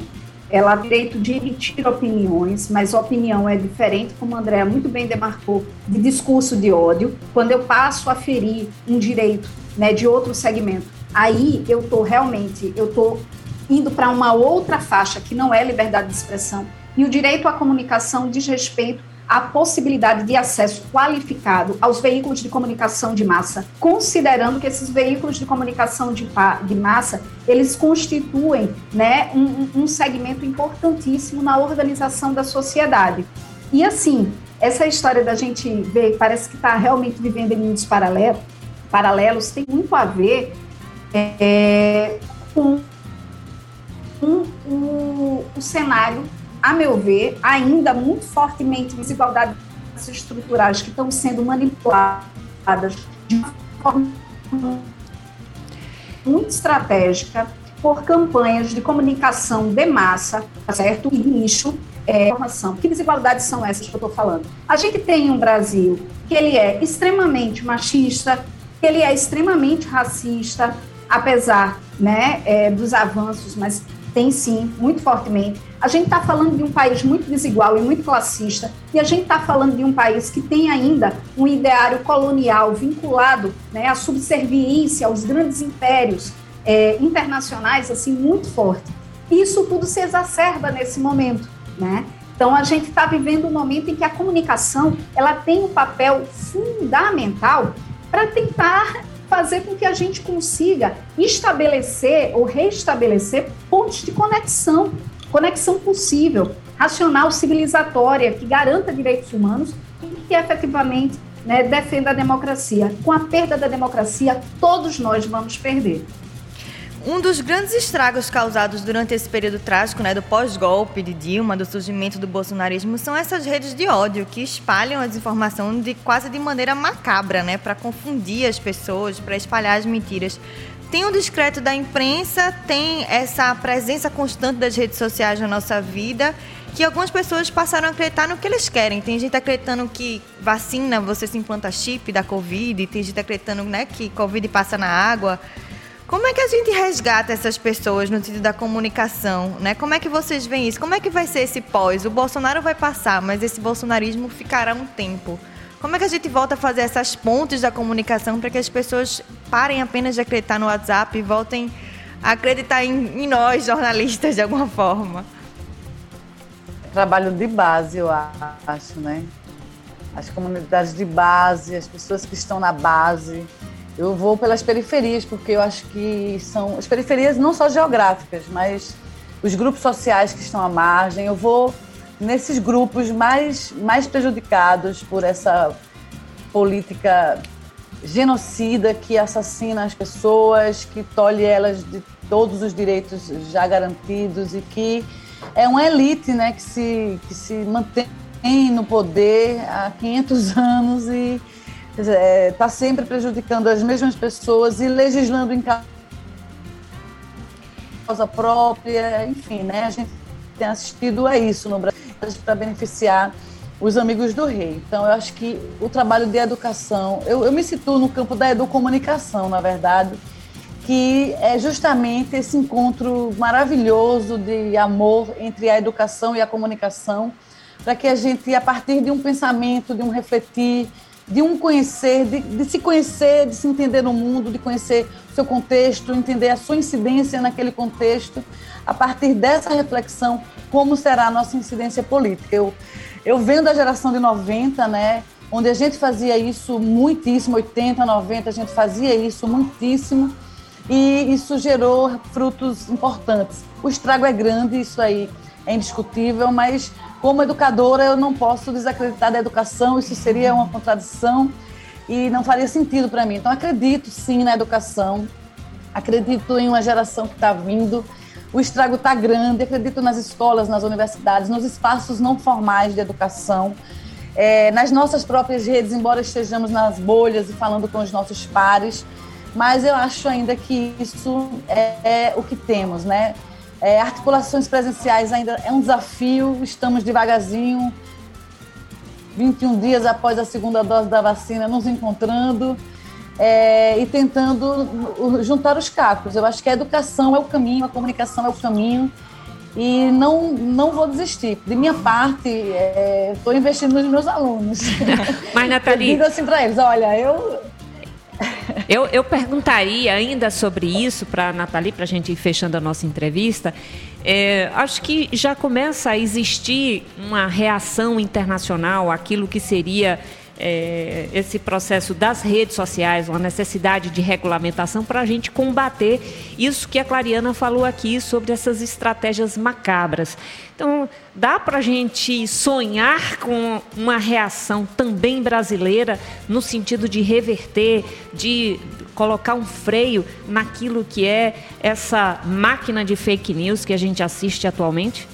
ela tem direito de emitir opiniões, mas opinião é diferente, como a Andréa muito bem demarcou, de discurso de ódio. Quando eu passo a ferir um direito né, de outro segmento, aí eu estou realmente, eu estou indo para uma outra faixa que não é liberdade de expressão. E o direito à comunicação diz respeito a possibilidade de acesso qualificado aos veículos de comunicação de massa, considerando que esses veículos de comunicação de, de massa, eles constituem né, um, um segmento importantíssimo na organização da sociedade. E assim, essa história da gente ver, parece que está realmente vivendo em mundos paralelos, paralelos, tem muito a ver é, com um cenário a meu ver, ainda muito fortemente desigualdades estruturais que estão sendo manipuladas de uma forma muito estratégica por campanhas de comunicação de massa, tá certo? E nicho, é, informação. Que desigualdades são essas que eu estou falando? A gente tem um Brasil que ele é extremamente machista, que ele é extremamente racista, apesar né, é, dos avanços, mas tem sim, muito fortemente. A gente está falando de um país muito desigual e muito classista, e a gente está falando de um país que tem ainda um ideário colonial vinculado né, à subserviência aos grandes impérios é, internacionais, assim, muito forte. E isso tudo se exacerba nesse momento, né? Então a gente está vivendo um momento em que a comunicação ela tem um papel fundamental para tentar fazer com que a gente consiga estabelecer ou restabelecer pontos de conexão, conexão possível, racional, civilizatória, que garanta direitos humanos e que efetivamente né, defenda a democracia. Com a perda da democracia, todos nós vamos perder. Um dos grandes estragos causados durante esse período trágico, né, do pós-golpe de Dilma, do surgimento do bolsonarismo, são essas redes de ódio que espalham a desinformação de quase de maneira macabra, né, para confundir as pessoas, para espalhar as mentiras. Tem o discreto da imprensa, tem essa presença constante das redes sociais na nossa vida, que algumas pessoas passaram a acreditar no que eles querem. Tem gente acreditando que vacina, você se implanta chip da Covid, tem gente acreditando né, que Covid passa na água. Como é que a gente resgata essas pessoas no sentido da comunicação, né? Como é que vocês veem isso? Como é que vai ser esse pós? O Bolsonaro vai passar, mas esse bolsonarismo ficará um tempo. Como é que a gente volta a fazer essas pontes da comunicação para que as pessoas parem apenas de acreditar no WhatsApp e voltem a acreditar em, em nós, jornalistas, de alguma forma? Trabalho de base, eu acho, né? As comunidades de base, as pessoas que estão na base, eu vou pelas periferias, porque eu acho que são as periferias não só geográficas, mas os grupos sociais que estão à margem. Eu vou nesses grupos mais, mais prejudicados por essa política genocida que assassina as pessoas, que tolhe elas de todos os direitos já garantidos e que é uma elite né, que, se, que se mantém no poder há 500 [laughs] anos e está é, tá sempre prejudicando as mesmas pessoas e legislando em causa própria, enfim, né? A gente tem assistido a isso no Brasil para beneficiar os amigos do rei. Então, eu acho que o trabalho de educação, eu, eu me situo no campo da educomunicação, na verdade, que é justamente esse encontro maravilhoso de amor entre a educação e a comunicação, para que a gente, a partir de um pensamento, de um refletir, de um conhecer, de, de, se conhecer, de se entender no mundo, de conhecer seu contexto, entender a sua incidência naquele contexto, a partir dessa reflexão, como será a nossa incidência política. Eu, eu venho da geração de 90, né, onde a gente fazia isso muitíssimo, 80, 90, a gente fazia isso muitíssimo, e isso gerou frutos importantes. O estrago é grande, isso aí é indiscutível, mas como educadora, eu não posso desacreditar da educação, isso seria uma contradição e não faria sentido para mim. Então, acredito sim na educação, acredito em uma geração que está vindo. O estrago está grande, acredito nas escolas, nas universidades, nos espaços não formais de educação, é, nas nossas próprias redes, embora estejamos nas bolhas e falando com os nossos pares, mas eu acho ainda que isso é, é o que temos, né? É, articulações presenciais ainda é um desafio, estamos devagarzinho, 21 dias após a segunda dose da vacina, nos encontrando é, e tentando juntar os cacos. Eu acho que a educação é o caminho, a comunicação é o caminho e não, não vou desistir. De minha parte, estou é, investindo nos meus alunos. [laughs] Mas, Nathalie... Eu digo assim para eles, olha, eu... Eu, eu perguntaria ainda sobre isso para a Nathalie, para a gente ir fechando a nossa entrevista. É, acho que já começa a existir uma reação internacional àquilo que seria é, esse processo das redes sociais, uma necessidade de regulamentação para a gente combater isso que a Clariana falou aqui sobre essas estratégias macabras. Então, dá para a gente sonhar com uma reação também brasileira no sentido de reverter, de colocar um freio naquilo que é essa máquina de fake news que a gente assiste atualmente?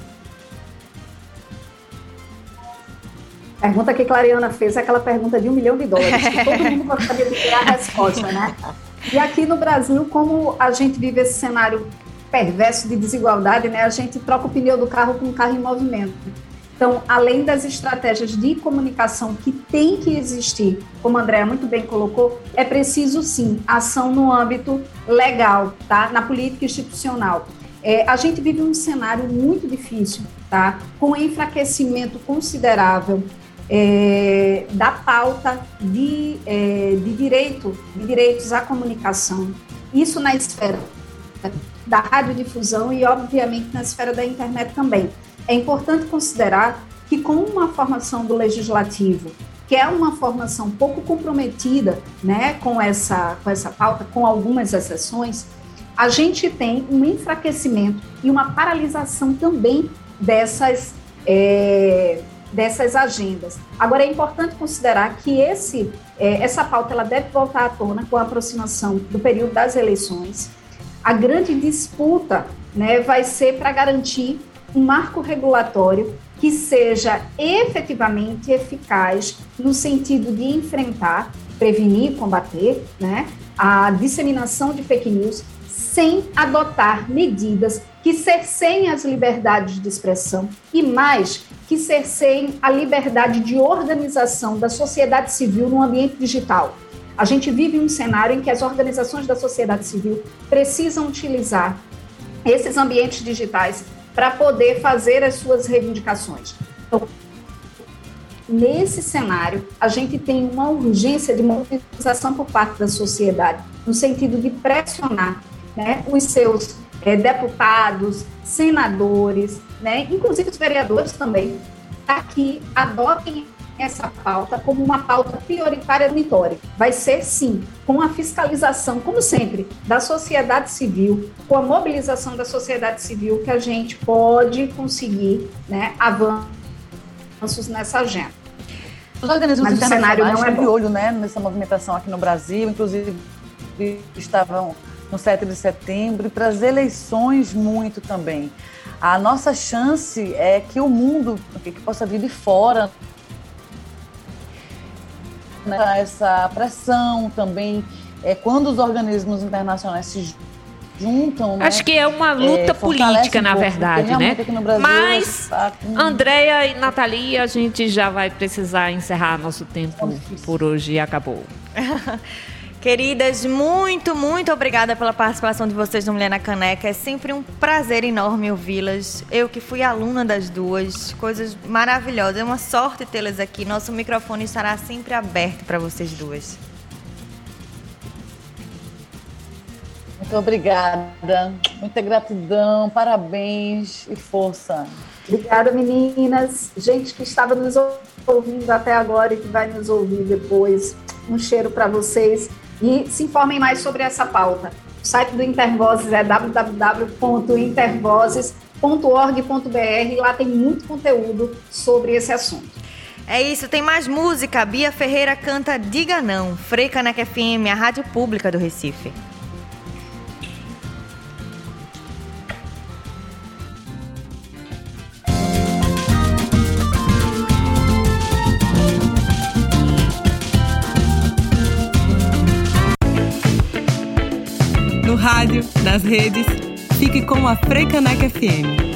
Pergunta que Clariana fez é aquela pergunta de um milhão de dólares, que [laughs] todo mundo gostaria de ter a resposta, né? E aqui no Brasil, como a gente vive esse cenário perverso de desigualdade, né? A gente troca o pneu do carro com o carro em movimento. Então, além das estratégias de comunicação que tem que existir, como a Andréa muito bem colocou, é preciso sim ação no âmbito legal, tá? Na política institucional. É, a gente vive um cenário muito difícil, tá? Com enfraquecimento considerável é, da pauta de, é, de direito, de direitos à comunicação. Isso na esfera da radiodifusão e, obviamente, na esfera da internet também. É importante considerar que, com uma formação do legislativo, que é uma formação pouco comprometida né, com, essa, com essa pauta, com algumas exceções, a gente tem um enfraquecimento e uma paralisação também dessas. É, dessas agendas. Agora, é importante considerar que esse, é, essa pauta ela deve voltar à tona com a aproximação do período das eleições. A grande disputa né, vai ser para garantir um marco regulatório que seja efetivamente eficaz no sentido de enfrentar, prevenir, combater né, a disseminação de fake news sem adotar medidas que cerceiem as liberdades de expressão e mais que cerceiem a liberdade de organização da sociedade civil no ambiente digital. A gente vive um cenário em que as organizações da sociedade civil precisam utilizar esses ambientes digitais para poder fazer as suas reivindicações. Então, nesse cenário, a gente tem uma urgência de mobilização por parte da sociedade, no sentido de pressionar né, os seus é, deputados, senadores, né, inclusive os vereadores também, para que adotem essa pauta como uma pauta prioritária do monitório. Vai ser, sim, com a fiscalização, como sempre, da sociedade civil, com a mobilização da sociedade civil, que a gente pode conseguir né, avanços nessa agenda. Os organismos Mas internacionais não é de olho né, nessa movimentação aqui no Brasil, inclusive estavam no 7 de setembro e para as eleições muito também. A nossa chance é que o mundo que possa vir de fora né, essa pressão também é quando os organismos internacionais se juntam. Né, Acho que é uma luta é, política, um na verdade, né? Mas, tá com... Andréia e Nathalie, a gente já vai precisar encerrar nosso tempo por hoje e acabou. [laughs] Queridas, muito, muito obrigada pela participação de vocês no Mulher na Caneca. É sempre um prazer enorme ouvi-las. Eu que fui aluna das duas, coisas maravilhosas. É uma sorte tê-las aqui. Nosso microfone estará sempre aberto para vocês duas. Muito obrigada. Muita gratidão, parabéns e força. Obrigada, meninas. Gente que estava nos ouvindo até agora e que vai nos ouvir depois. Um cheiro para vocês e se informem mais sobre essa pauta. O site do Intervozes é www.intervozes.org.br. Lá tem muito conteúdo sobre esse assunto. É isso, tem mais música. Bia Ferreira canta Diga Não. Frei Caneca FM, a rádio pública do Recife. Rádio, nas redes. Fique com a Freicaneca FM.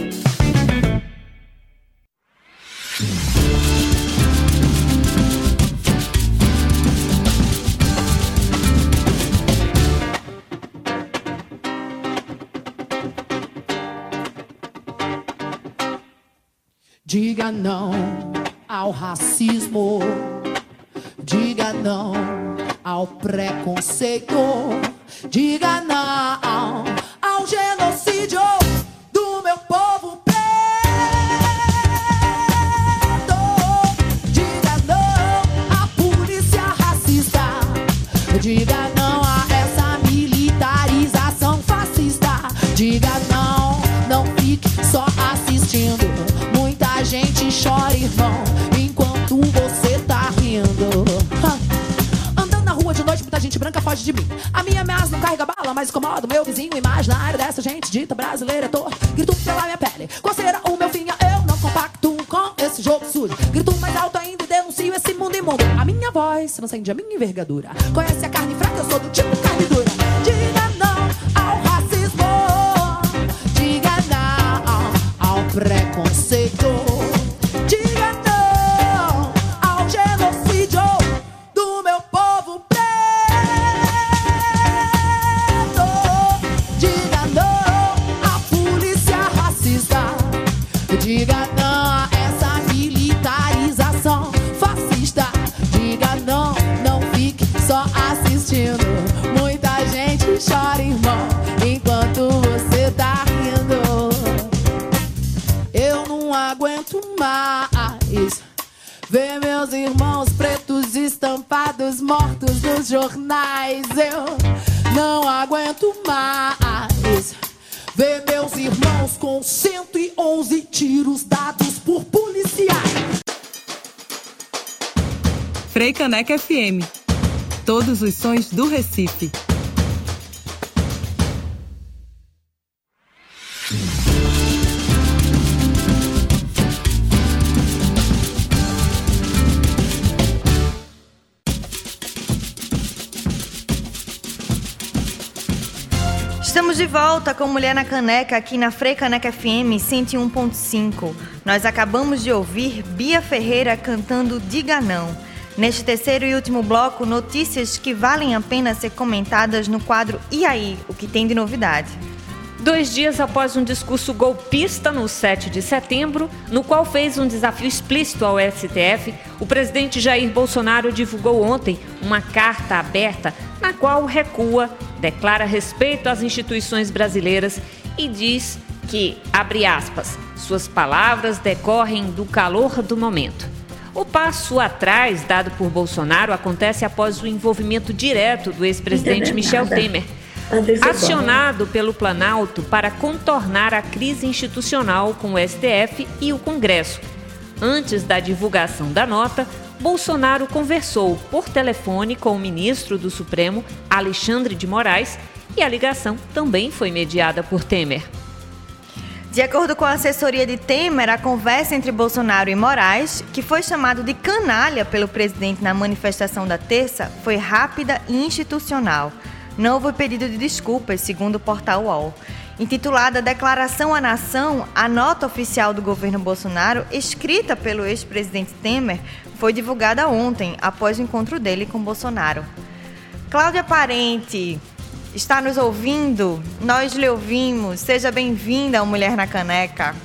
Diga não ao racismo. Diga não ao preconceito. Diga não ao genocídio branca foge de mim. A minha ameaça não carrega bala, mas incomoda o meu vizinho imaginário dessa gente dita brasileira. Tô grito pela minha pele. Qual será o meu fim? Eu não compacto com esse jogo sujo. Grito mais alto ainda e denuncio esse mundo imundo. A minha voz transcende a minha envergadura. Conhece a carne fraca? Eu sou do Recife. Estamos de volta com Mulher na Caneca aqui na Frei Caneca FM 101.5. Nós acabamos de ouvir Bia Ferreira cantando Diga Não. Neste terceiro e último bloco, notícias que valem a pena ser comentadas no quadro E aí, o que tem de novidade? Dois dias após um discurso golpista no 7 de setembro, no qual fez um desafio explícito ao STF, o presidente Jair Bolsonaro divulgou ontem uma carta aberta na qual recua, declara respeito às instituições brasileiras e diz que, abre aspas, suas palavras decorrem do calor do momento. O passo atrás dado por Bolsonaro acontece após o envolvimento direto do ex-presidente Michel. Temer, acionado pelo Planalto para contornar a crise institucional com o STF e o Congresso. Antes da divulgação da nota, Bolsonaro conversou por telefone com o ministro do Supremo, Alexandre de Moraes, e a ligação também foi mediada por Temer. De acordo com a assessoria de Temer, a conversa entre Bolsonaro e Moraes, que foi chamado de canalha pelo presidente na manifestação da terça, foi rápida e institucional. Não houve pedido de desculpas, segundo o portal UOL. Intitulada Declaração à Nação, a nota oficial do governo Bolsonaro, escrita pelo ex-presidente Temer, foi divulgada ontem, após o encontro dele com Bolsonaro. Cláudia Parente, está nos ouvindo? Nós lhe ouvimos. Seja bem-vinda ao Mulher na Caneca.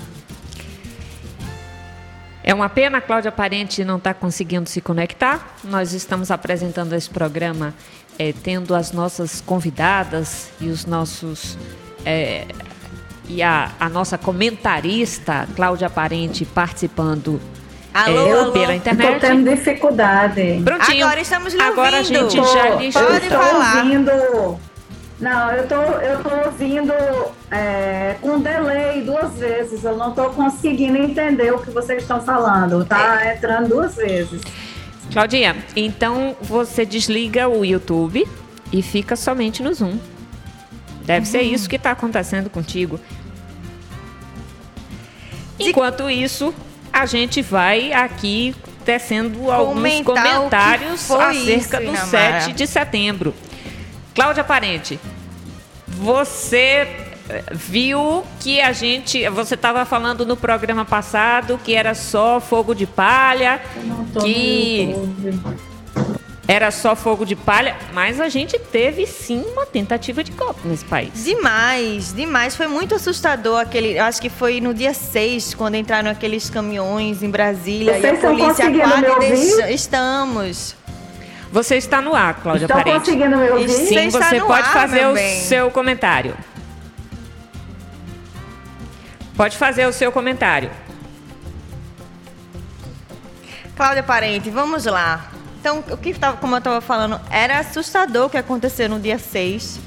É uma pena a Cláudia Parente não estar conseguindo se conectar. Nós estamos apresentando esse programa eh, tendo as nossas convidadas e os nossos eh, e a, a nossa comentarista Cláudia Parente participando Alô, eh, alô. pela internet. tendo dificuldade. Prontinho. Agora estamos lhe Agora a gente já lhe Pode tô falar. ouvindo. Não, eu tô, eu tô ouvindo é, com delay duas vezes. Eu não tô conseguindo entender o que vocês estão falando. Tá É. entrando duas vezes. Claudinha, então você desliga o YouTube e fica somente no Zoom. Deve ser Uhum. isso que está acontecendo contigo. Enquanto isso, a gente vai aqui tecendo alguns Comentar que comentários acerca isso, do Inamara. 7 de setembro. Cláudia Parente, você eh, viu que a gente. Você estava falando no programa passado que era só fogo de palha, Eu não tô que era só fogo de palha, mas a gente teve sim uma tentativa de golpe nesse país. Demais, demais. Foi muito assustador aquele. Acho que foi no dia 6, quando entraram aqueles caminhões em Brasília Vocês e a polícia quase deixa- Estamos. Você está no ar, Cláudia Estão Parente. conseguindo me ouvir? Sim, Você está você no pode ar, fazer o bem. seu comentário. Pode fazer o seu comentário. Cláudia Parente, vamos lá. Então, o que tava, como eu estava falando, era assustador o que aconteceu no dia 6,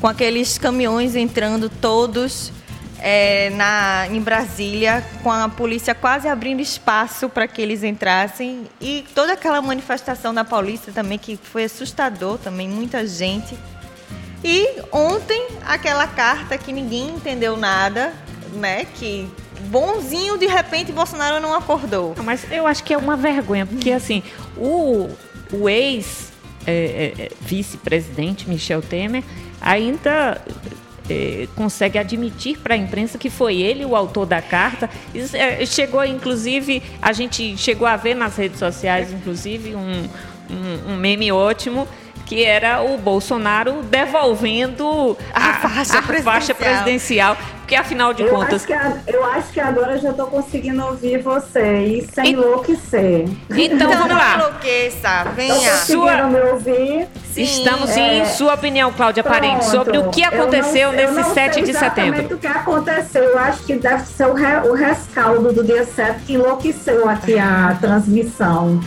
com aqueles caminhões entrando todos é, na, em Brasília, com a polícia quase abrindo espaço para que eles entrassem. E toda aquela manifestação da Paulista também, que foi assustador também, muita gente. E ontem, aquela carta que ninguém entendeu nada, né? Que bonzinho, de repente, Bolsonaro não acordou. Mas eu acho que é uma vergonha, porque assim, o, o ex é, é, é, vice-presidente Michel Temer ainda é, consegue admitir para a imprensa que foi ele o autor da carta. Isso, é, chegou, inclusive, a gente chegou a ver nas redes sociais, inclusive, um, um, um meme ótimo. Que era o Bolsonaro devolvendo A faixa faixa presidencial. presidencial. Porque, afinal de Eu contas, acho, que a- eu acho que agora já estou conseguindo ouvir você e sem enlouquecer. Então, vamos não lá. enlouqueça, Estão venha. conseguindo Sua- me ouvir? Sim. Estamos É. em sua opinião, Cláudia Parente, Pronto. sobre o que Eu não- aconteceu eu nesse não 7 sei de exatamente setembro. o que aconteceu. Eu acho que deve ser o, re- o rescaldo do dia 7 que enlouqueceu aqui a transmissão.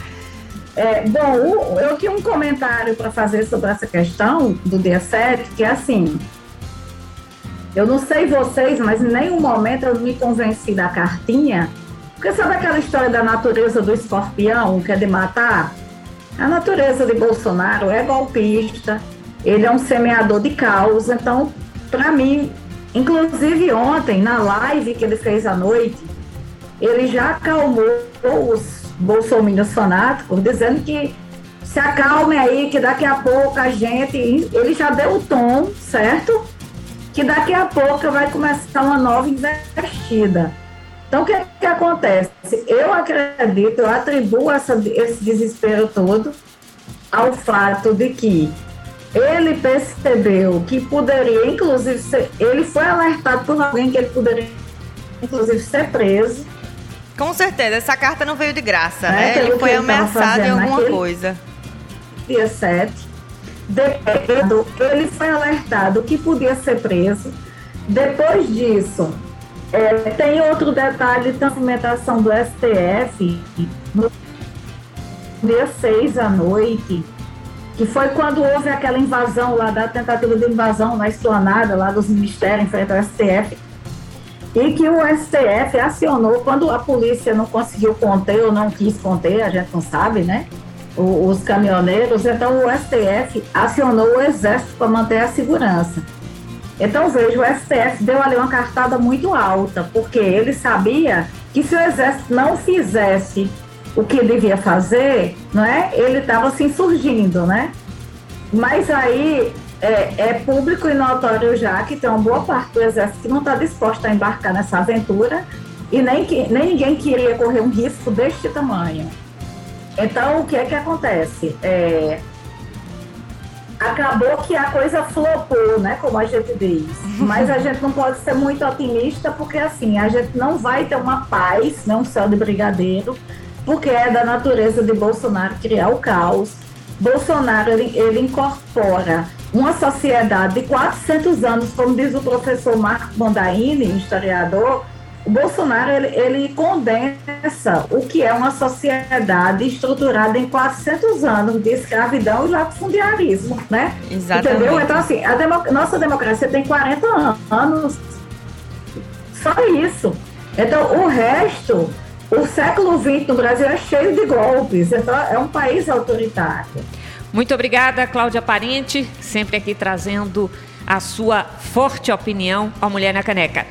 É, bom, eu tinha um comentário para fazer sobre essa questão do dia 7, que é assim. Eu não sei vocês, mas em nenhum momento eu me convenci da cartinha. Porque sabe aquela história da natureza do escorpião, que é de matar? A natureza de Bolsonaro é golpista, ele é um semeador de caos. Então, para mim, inclusive ontem, na live que ele fez à noite, ele já acalmou os bolsominions fanáticos, dizendo que se acalme aí, que daqui a pouco a gente. Ele já deu o tom, certo? Que daqui a pouco vai começar uma nova investida. Então, o que, que acontece? Eu acredito, eu atribuo essa- esse desespero todo ao fato de que ele percebeu que poderia, inclusive, ser, ele foi alertado por alguém que ele poderia, inclusive, ser preso. Com certeza, essa carta não veio de graça, né? pelo Ele foi ele ameaçado em alguma coisa. dia 7. Depois, ele foi alertado que podia ser preso. Depois disso, é, tem outro detalhe da movimentação do STF no dia 6 à noite, que foi quando houve aquela invasão lá da tentativa de invasão na esplanada lá dos ministérios em frente ao STF. E que o STF acionou quando a polícia não conseguiu conter ou não quis conter, a gente não sabe, né? os caminhoneiros, então o STF acionou o Exército para manter a segurança. Então, veja, o STF deu ali uma cartada muito alta, porque ele sabia que se o Exército não fizesse o que devia fazer, não é? ele estava se insurgindo, né? Mas aí é, é público e notório já que tem uma boa parte do Exército que não está disposta a embarcar nessa aventura e nem, que, nem ninguém queria correr um risco deste tamanho. Então, o que é que acontece? É, acabou que a coisa flopou, né? Como a gente diz. [laughs] Mas a gente não pode ser muito otimista, porque assim, a gente não vai ter uma paz, né? um céu de brigadeiro, porque é da natureza de Bolsonaro criar o caos. Bolsonaro, ele, ele incorpora uma sociedade de 400 anos, como diz o professor Marco Mondaini, historiador, o Bolsonaro ele, ele condensa o que é uma sociedade estruturada em 400 anos de escravidão e latifundiarismo, né? Exatamente. Entendeu? Então, assim, a demo- nossa democracia tem 40 an- anos. Só isso. Então, o resto, o século XX no Brasil é cheio de golpes. Então, é um país autoritário. Muito obrigada, Cláudia Parente, sempre aqui trazendo a sua forte opinião ao Mulher na Caneca.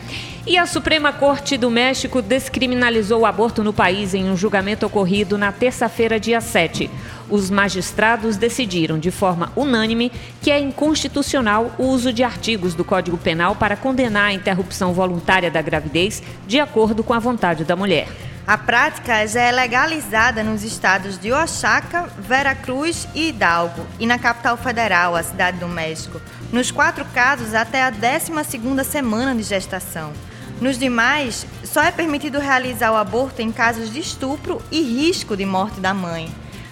E a Suprema Corte do México descriminalizou o aborto no país em um julgamento ocorrido na terça-feira, dia 7. Os magistrados decidiram de forma unânime que é inconstitucional o uso de artigos do Código Penal para condenar a interrupção voluntária da gravidez de acordo com a vontade da mulher. A prática já é legalizada nos estados de Oaxaca, Veracruz e Hidalgo, e na capital federal, a cidade do México. Nos quatro casos, até a 12ª semana de gestação. Nos demais, só é permitido realizar o aborto em casos de estupro e risco de morte da mãe.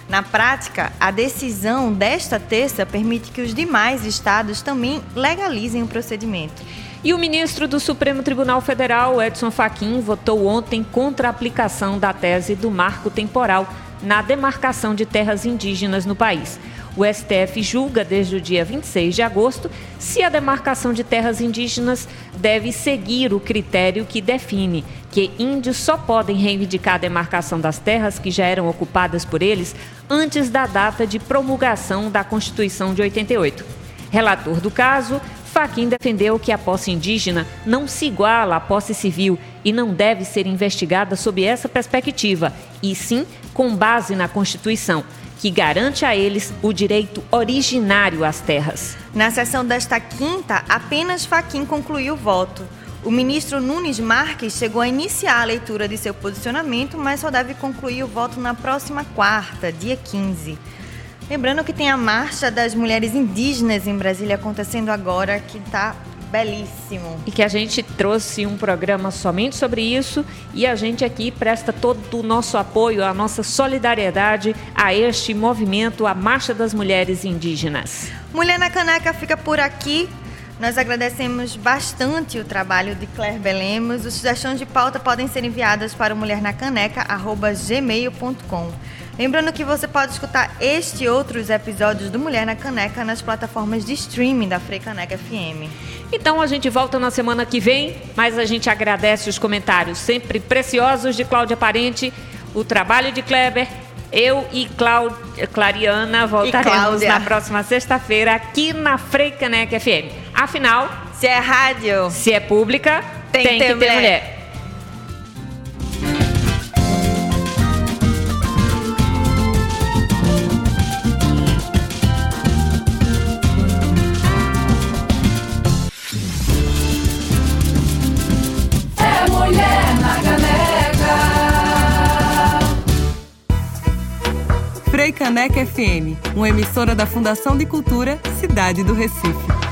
Na prática, a decisão desta terça permite que os demais estados também legalizem o procedimento. E o ministro do Supremo Tribunal Federal, Edson Fachin, votou ontem contra a aplicação da tese do marco temporal na demarcação de terras indígenas no país. O STF julga desde o dia 26 de agosto se a demarcação de terras indígenas deve seguir o critério que define que índios só podem reivindicar a demarcação das terras que já eram ocupadas por eles antes da data de promulgação da Constituição de 88. Relator do caso, Faquim defendeu que a posse indígena não se iguala à posse civil e não deve ser investigada sob essa perspectiva, e sim com base na Constituição, que garante a eles o direito originário às terras. Na sessão desta quinta, apenas Faquim concluiu o voto. O ministro Nunes Marques chegou a iniciar a leitura de seu posicionamento, mas só deve concluir o voto na próxima quarta, dia 15. Lembrando que tem a Marcha das Mulheres Indígenas em Brasília acontecendo agora, que está belíssimo. E que a gente trouxe um programa somente sobre isso e a gente aqui presta todo o nosso apoio, a nossa solidariedade a este movimento, a Marcha das Mulheres Indígenas. Mulher na Caneca fica por aqui. Nós agradecemos bastante o trabalho de Claire Belemos. Os sugestões de pauta podem ser enviadas para mulhernacaneca.gmail.com. Lembrando que você pode escutar este e outros episódios do Mulher na Caneca nas plataformas de streaming da Freicaneca FM. Então a gente volta na semana que vem, mas a gente agradece os comentários sempre preciosos de Cláudia Parente, o trabalho de Kleber eu e Clau... Clariana voltaremos na próxima sexta-feira aqui na Freicaneca FM. Afinal, se é rádio, se é pública, tem, tem que ter, mulher. mulher. Frei Caneca FM, uma emissora da Fundação de Cultura Cidade do Recife.